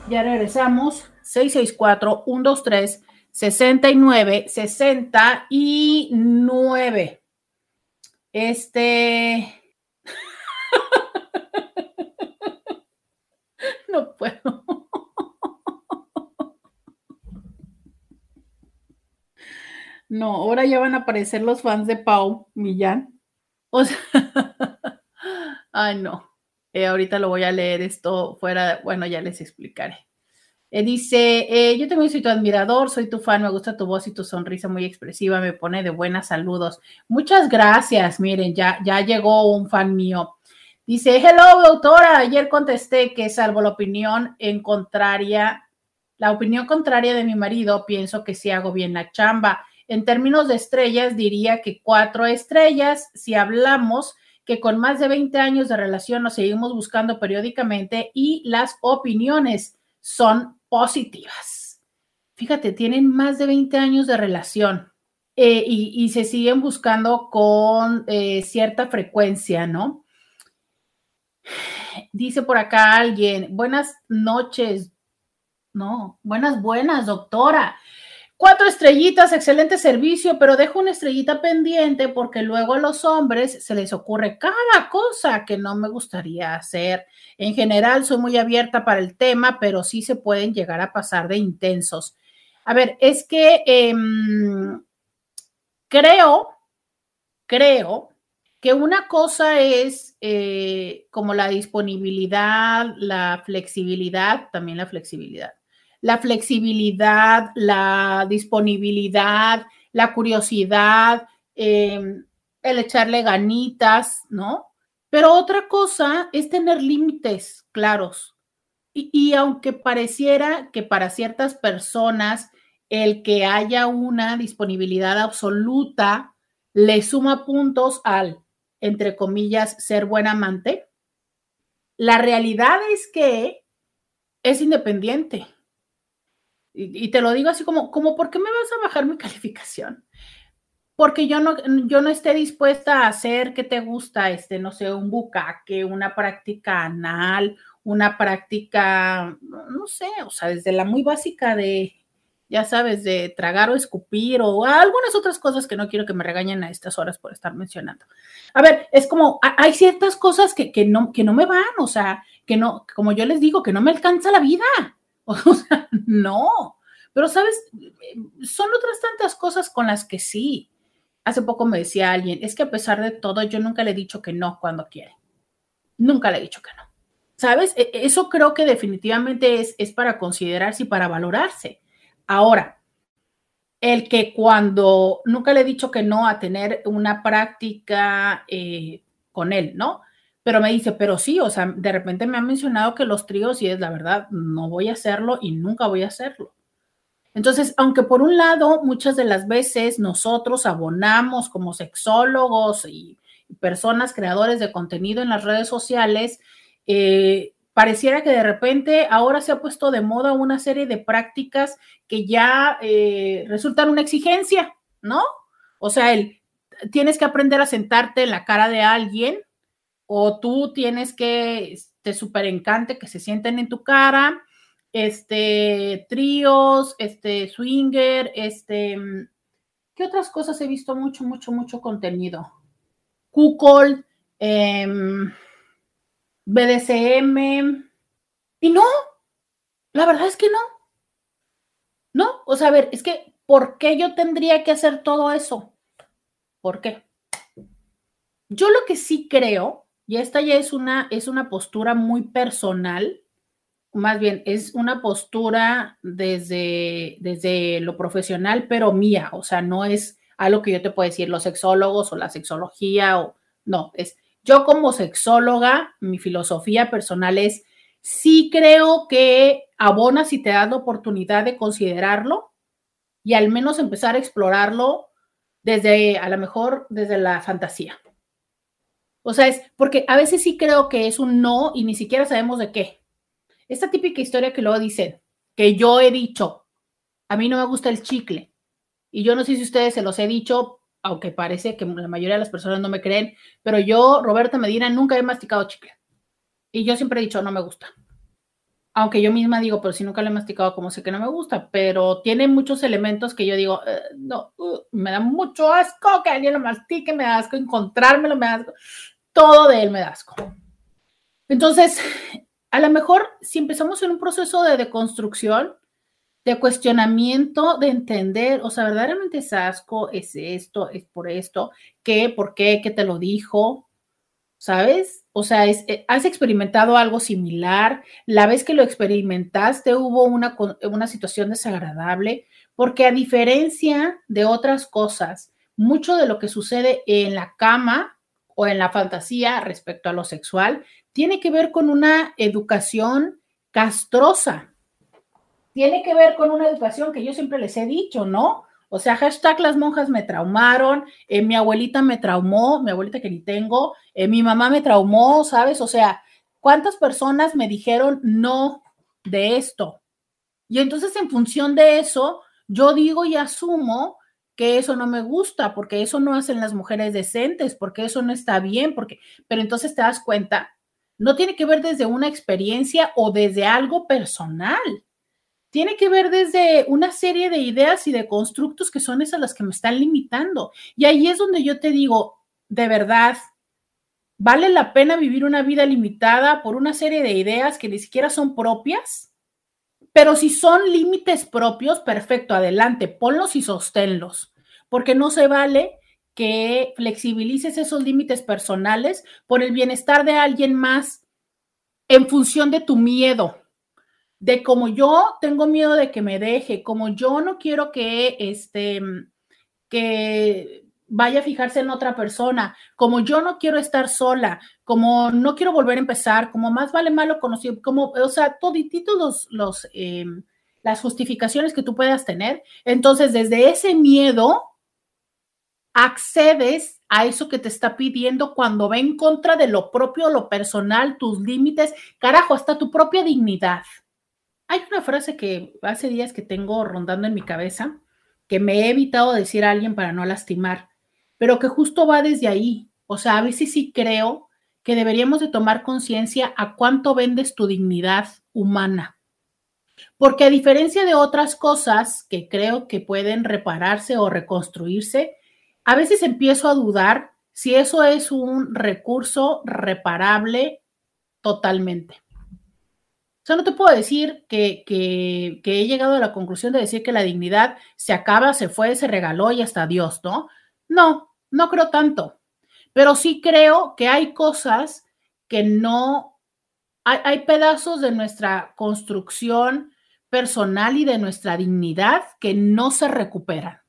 Ya regresamos. 664-123-69-69. Este. No ahora ya van a aparecer los fans de Pau Millán. O ay no. Eh, ahorita lo voy a leer esto fuera, bueno, ya les explicaré. Eh, dice, eh, yo también soy tu admirador, soy tu fan, me gusta tu voz y tu sonrisa muy expresiva, me pone de buenas saludos. Muchas gracias, miren, ya, ya llegó un fan mío. Dice, hello, doctora. Ayer contesté que salvo la opinión en contraria, la opinión contraria de mi marido, pienso que sí hago bien la chamba. En términos de estrellas, diría que cuatro estrellas. Si hablamos que con más de 20 años de relación nos seguimos buscando periódicamente y las opiniones son positivas. Fíjate, tienen más de 20 años de relación. eh, y, se siguen buscando con eh, cierta frecuencia, ¿no? Dice por acá alguien, buenas noches, no, buenas, buenas, doctora. Cuatro estrellitas, excelente servicio, pero dejo una estrellita pendiente porque luego a los hombres se les ocurre cada cosa que no me gustaría hacer. En general, soy muy abierta para el tema, pero sí se pueden llegar a pasar de intensos. A ver, es que em, creo, creo que una cosa es eh, como la disponibilidad, la flexibilidad, también la flexibilidad la flexibilidad, la disponibilidad, la curiosidad, em, el echarle ganitas, ¿no? Pero otra cosa es tener límites claros. Y, aunque pareciera que para ciertas personas el que haya una disponibilidad absoluta le suma puntos al, entre comillas, ser buen amante, la realidad es que es independiente. Y, te lo digo así como, como, ¿por qué me vas a bajar mi calificación? Porque yo no, yo no esté dispuesta a hacer que te gusta, este, no sé, un bucaque, una práctica anal, una práctica, no sé, o sea, desde la muy básica de, ya sabes, de tragar o escupir o algunas otras cosas que no quiero que me regañen a estas horas por estar mencionando. A ver, es como, hay ciertas cosas que, que, no, que no me van, o sea, que no, como yo les digo, que no me alcanza la vida. O sea, no. Pero, ¿sabes? Son otras tantas cosas con las que sí. Hace poco me decía alguien, es que a pesar de todo, yo nunca le he dicho que no cuando quiere. Nunca le he dicho que no. ¿Sabes? E, eso creo que definitivamente es, es para considerarse y para valorarse. Ahora, el que cuando nunca le he dicho que no a tener una práctica eh, con él, ¿no? Pero me dice, pero sí, o sea, de repente me han mencionado que los tríos y es la verdad, no voy a hacerlo y nunca voy a hacerlo. Entonces, aunque por un lado muchas de las veces nosotros abonamos como sexólogos y personas creadores de contenido en las redes sociales, eh, pareciera que de repente ahora se ha puesto de moda una serie de prácticas que ya eh, resultan una exigencia, ¿no? O sea, el, tienes que aprender a sentarte en la cara de alguien o tú tienes que, te super encante que se sienten en tu cara, este, tríos, este, swinger, este, ¿qué otras cosas he visto? Mucho, mucho, mucho contenido. Kukol, em, BDSM, y no, la verdad es que no. No, o sea, a ver, es que, ¿por qué yo tendría que hacer todo eso? ¿Por qué? Yo lo que sí creo y esta ya es una, es una postura muy personal, más bien es una postura desde, desde lo profesional, pero mía, o sea, no es algo que yo te puedo decir los sexólogos o la sexología o no, es yo como sexóloga, mi filosofía personal es sí creo que abona si te das la oportunidad de considerarlo y al menos empezar a explorarlo desde, a lo mejor, desde la fantasía. O sea, es porque a veces sí creo que es un no y ni siquiera sabemos de qué. Esta típica historia que luego dicen, que yo he dicho, a mí no me gusta el chicle. Y yo no sé si ustedes se los he dicho, aunque parece que la mayoría de las personas no me creen, pero yo, Roberta Medina, nunca he masticado chicle. Y yo siempre he dicho, no me gusta. Aunque yo misma digo, pero si nunca lo he masticado, como sé que no me gusta, pero tiene muchos elementos que yo digo, eh, no, uh, me da mucho asco que alguien lo mastique, me da asco encontrármelo, me da asco todo de él me da asco. Entonces, a lo mejor si empezamos en un proceso de deconstrucción, de cuestionamiento, de entender, o sea, verdaderamente es asco, es esto, es por esto, qué, por qué, qué te lo dijo, ¿sabes? O sea, eh, has experimentado algo similar, la vez que lo experimentaste hubo una, una situación desagradable, porque a diferencia de otras cosas, mucho de lo que sucede en la cama o en la fantasía respecto a lo sexual tiene que ver con una educación castrosa. Tiene que ver con una educación que yo siempre les he dicho, ¿no? O sea, hashtag las monjas me traumaron, eh, mi abuelita me traumó, mi abuelita que ni tengo, eh, mi mamá me traumó, ¿sabes? O sea, ¿cuántas personas me dijeron no de esto? Y entonces en función de eso, yo digo y asumo que eso no me gusta, porque eso no hacen las mujeres decentes, porque eso no está bien, porque, pero entonces te das cuenta, no tiene que ver desde una experiencia o desde algo personal. Tiene que ver desde una serie de ideas y de constructos que son esas las que me están limitando. Y ahí es donde yo te digo, de verdad, ¿vale la pena vivir una vida limitada por una serie de ideas que ni siquiera son propias? Pero si son límites propios, perfecto, adelante, ponlos y sosténlos, porque no se vale que flexibilices esos límites personales por el bienestar de alguien más en función de tu miedo, de como yo tengo miedo de que me deje, como yo no quiero que este que vaya a fijarse en otra persona, como yo no quiero estar sola, como no quiero volver a empezar, como más vale malo conocido, como, o sea, todititos los, los eh, las justificaciones que tú puedas tener. Entonces, desde ese miedo, accedes a eso que te está pidiendo cuando va en contra de lo propio, lo personal, tus límites, carajo, hasta tu propia dignidad. Hay una frase que hace días que tengo rondando en mi cabeza, que me he evitado decir a alguien para no lastimar pero que justo va desde ahí. O sea, a veces sí creo que deberíamos de tomar conciencia a cuánto vendes tu dignidad humana. Porque a diferencia de otras cosas que creo que pueden repararse o reconstruirse, a veces empiezo a dudar si eso es un recurso reparable totalmente. Sea, no te puedo decir que, he llegado a la conclusión de decir que la dignidad se acaba, se fue, se regaló y hasta Dios, ¿no? No, no creo tanto, pero sí creo que hay cosas que no, hay, pedazos de nuestra construcción personal y de nuestra dignidad que no se recuperan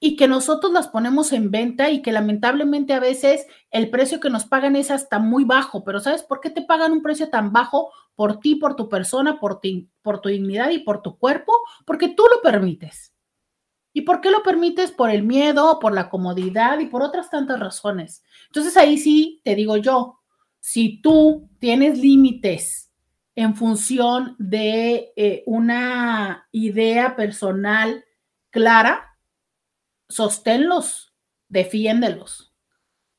y que nosotros las ponemos en venta y que lamentablemente a veces el precio que nos pagan es hasta muy bajo, pero ¿sabes por qué te pagan un precio tan bajo por ti, por tu persona, por, ti, por tu dignidad y por tu cuerpo? Porque tú lo permites. ¿Y por qué lo permites? Por el miedo, por la comodidad y por otras tantas razones. Entonces ahí sí te digo yo, si tú tienes límites en función de eh, una idea personal clara, sosténlos, defiéndelos.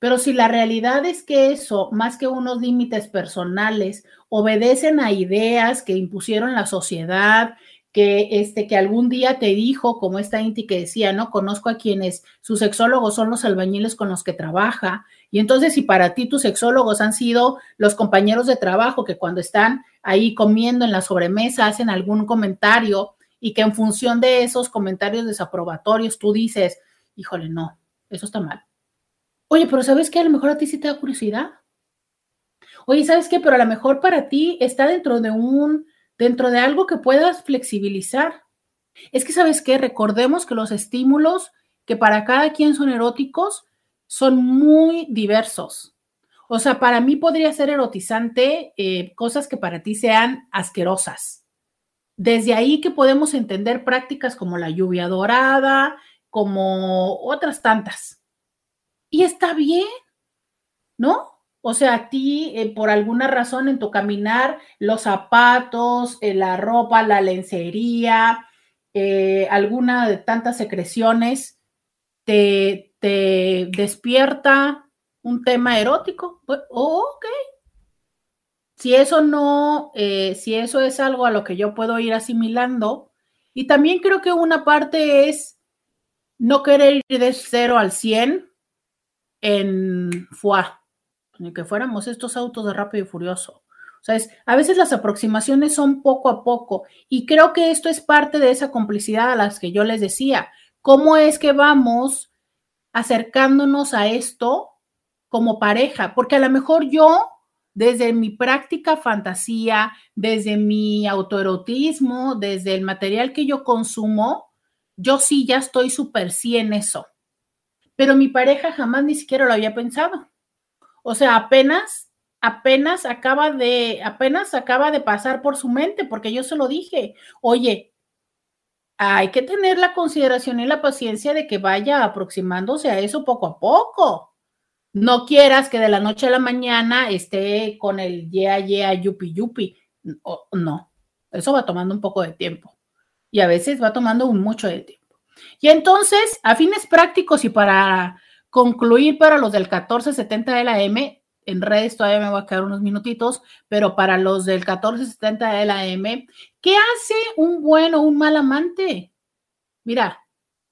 Pero si la realidad es que eso, más que unos límites personales, obedecen a ideas que impusieron la sociedad, que, este, que algún día te dijo, como esta Inti que decía, ¿no? Conozco a quienes sus sexólogos son los albañiles con los que trabaja. Y entonces, si para ti tus sexólogos han sido los compañeros de trabajo que cuando están ahí comiendo en la sobremesa hacen algún comentario y que en función de esos comentarios desaprobatorios tú dices, híjole, no, eso está mal. Oye, pero ¿sabes qué? A lo mejor a ti sí te da curiosidad. Oye, ¿sabes qué? Pero a lo mejor para ti está dentro de un dentro de algo que puedas flexibilizar. Es que, ¿sabes qué? Recordemos que los estímulos que para cada quien son eróticos son muy diversos. O sea, para mí podría ser erotizante eh, cosas que para ti sean asquerosas. Desde ahí que podemos entender prácticas como la lluvia dorada, como otras tantas. Y está bien, ¿no? O sea, a ti, eh, por alguna razón en tu caminar, los zapatos, eh, la ropa, la lencería, eh, alguna de tantas secreciones, te, te despierta un tema erótico. Pues, oh, ok. Si eso no, si eso es algo a lo que yo puedo ir asimilando, y también creo que una parte es no querer ir de cero al 100 en FUA ni que fuéramos estos autos de rápido y furioso. O sea, a veces las aproximaciones son poco a poco y creo que esto es parte de esa complicidad a las que yo les decía. ¿Cómo es que vamos acercándonos a esto como pareja? Porque a lo mejor yo, desde mi práctica fantasía, desde mi autoerotismo, desde el material que yo consumo, yo sí ya estoy súper sí en eso. Pero mi pareja jamás ni siquiera lo había pensado. O sea, apenas, apenas acaba de, apenas acaba de pasar por su mente, porque yo se lo dije, oye, hay que tener la consideración y la paciencia de que vaya aproximándose a eso poco a poco. No quieras que de la noche a la mañana esté con el yeah, yeah, yupi, yupi. No, eso va tomando un poco de tiempo. Y a veces va tomando mucho de tiempo. Y entonces, a fines prácticos y para concluir para los del 1470 de la M, en redes todavía me voy a quedar unos minutitos, pero para los del 1470 de la M, ¿qué hace un buen o un mal amante? Mira,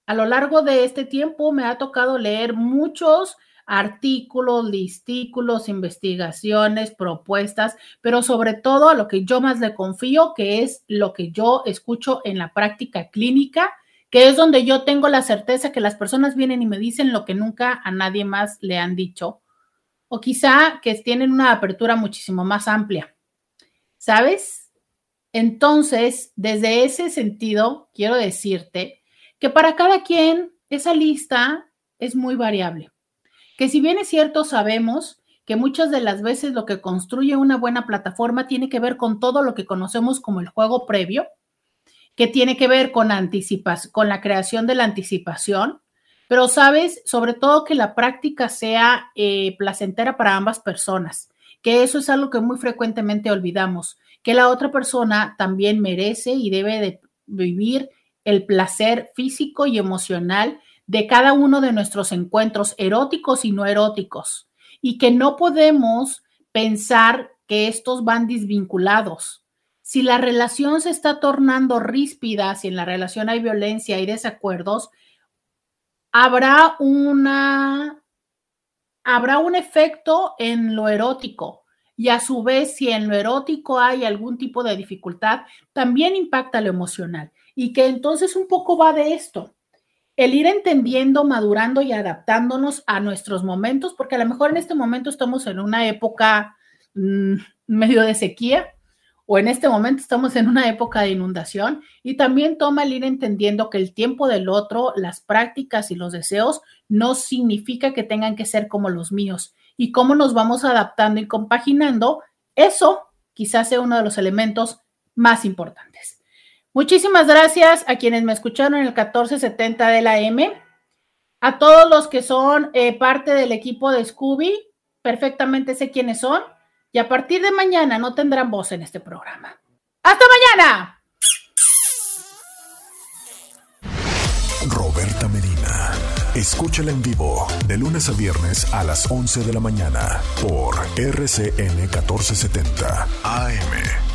a lo largo de este tiempo me ha tocado leer muchos artículos, listículos, investigaciones, propuestas, pero sobre todo a lo que yo más le confío, que es lo que yo escucho en la práctica clínica, que es donde yo tengo la certeza que las personas vienen y me dicen lo que nunca a nadie más le han dicho, o quizá que tienen una apertura muchísimo más amplia. ¿Sabes? Entonces, desde ese sentido, quiero decirte que para cada quien esa lista es muy variable. Que si bien es cierto, sabemos que muchas de las veces lo que construye una buena plataforma tiene que ver con todo lo que conocemos como el juego previo, que tiene que ver con, con la creación de la anticipación, pero sabes, sobre todo que la práctica sea eh, placentera para ambas personas, que eso es algo que muy frecuentemente olvidamos, que la otra persona también merece y debe de vivir el placer físico y emocional de cada uno de nuestros encuentros eróticos y no eróticos, y que no podemos pensar que estos van desvinculados. Si la relación se está tornando ríspida, si en la relación hay violencia y desacuerdos, habrá una habrá un efecto en lo erótico y a su vez si en lo erótico hay algún tipo de dificultad, también impacta lo emocional y que entonces un poco va de esto. El ir entendiendo, madurando y adaptándonos a nuestros momentos, porque a lo mejor en este momento estamos en una época mm, medio de sequía o en este momento estamos en una época de inundación y también toma el ir entendiendo que el tiempo del otro, las prácticas y los deseos no significa que tengan que ser como los míos y cómo nos vamos adaptando y compaginando, eso quizás sea uno de los elementos más importantes. Muchísimas gracias a quienes me escucharon en el 1470 de la M, a todos los que son eh, parte del equipo de Scooby, perfectamente sé quiénes son, y a partir de mañana no tendrán voz en este programa. ¡Hasta mañana! Roberta Medina. Escúchala en vivo de lunes a viernes a las 11 de la mañana por RCN 1470 AM.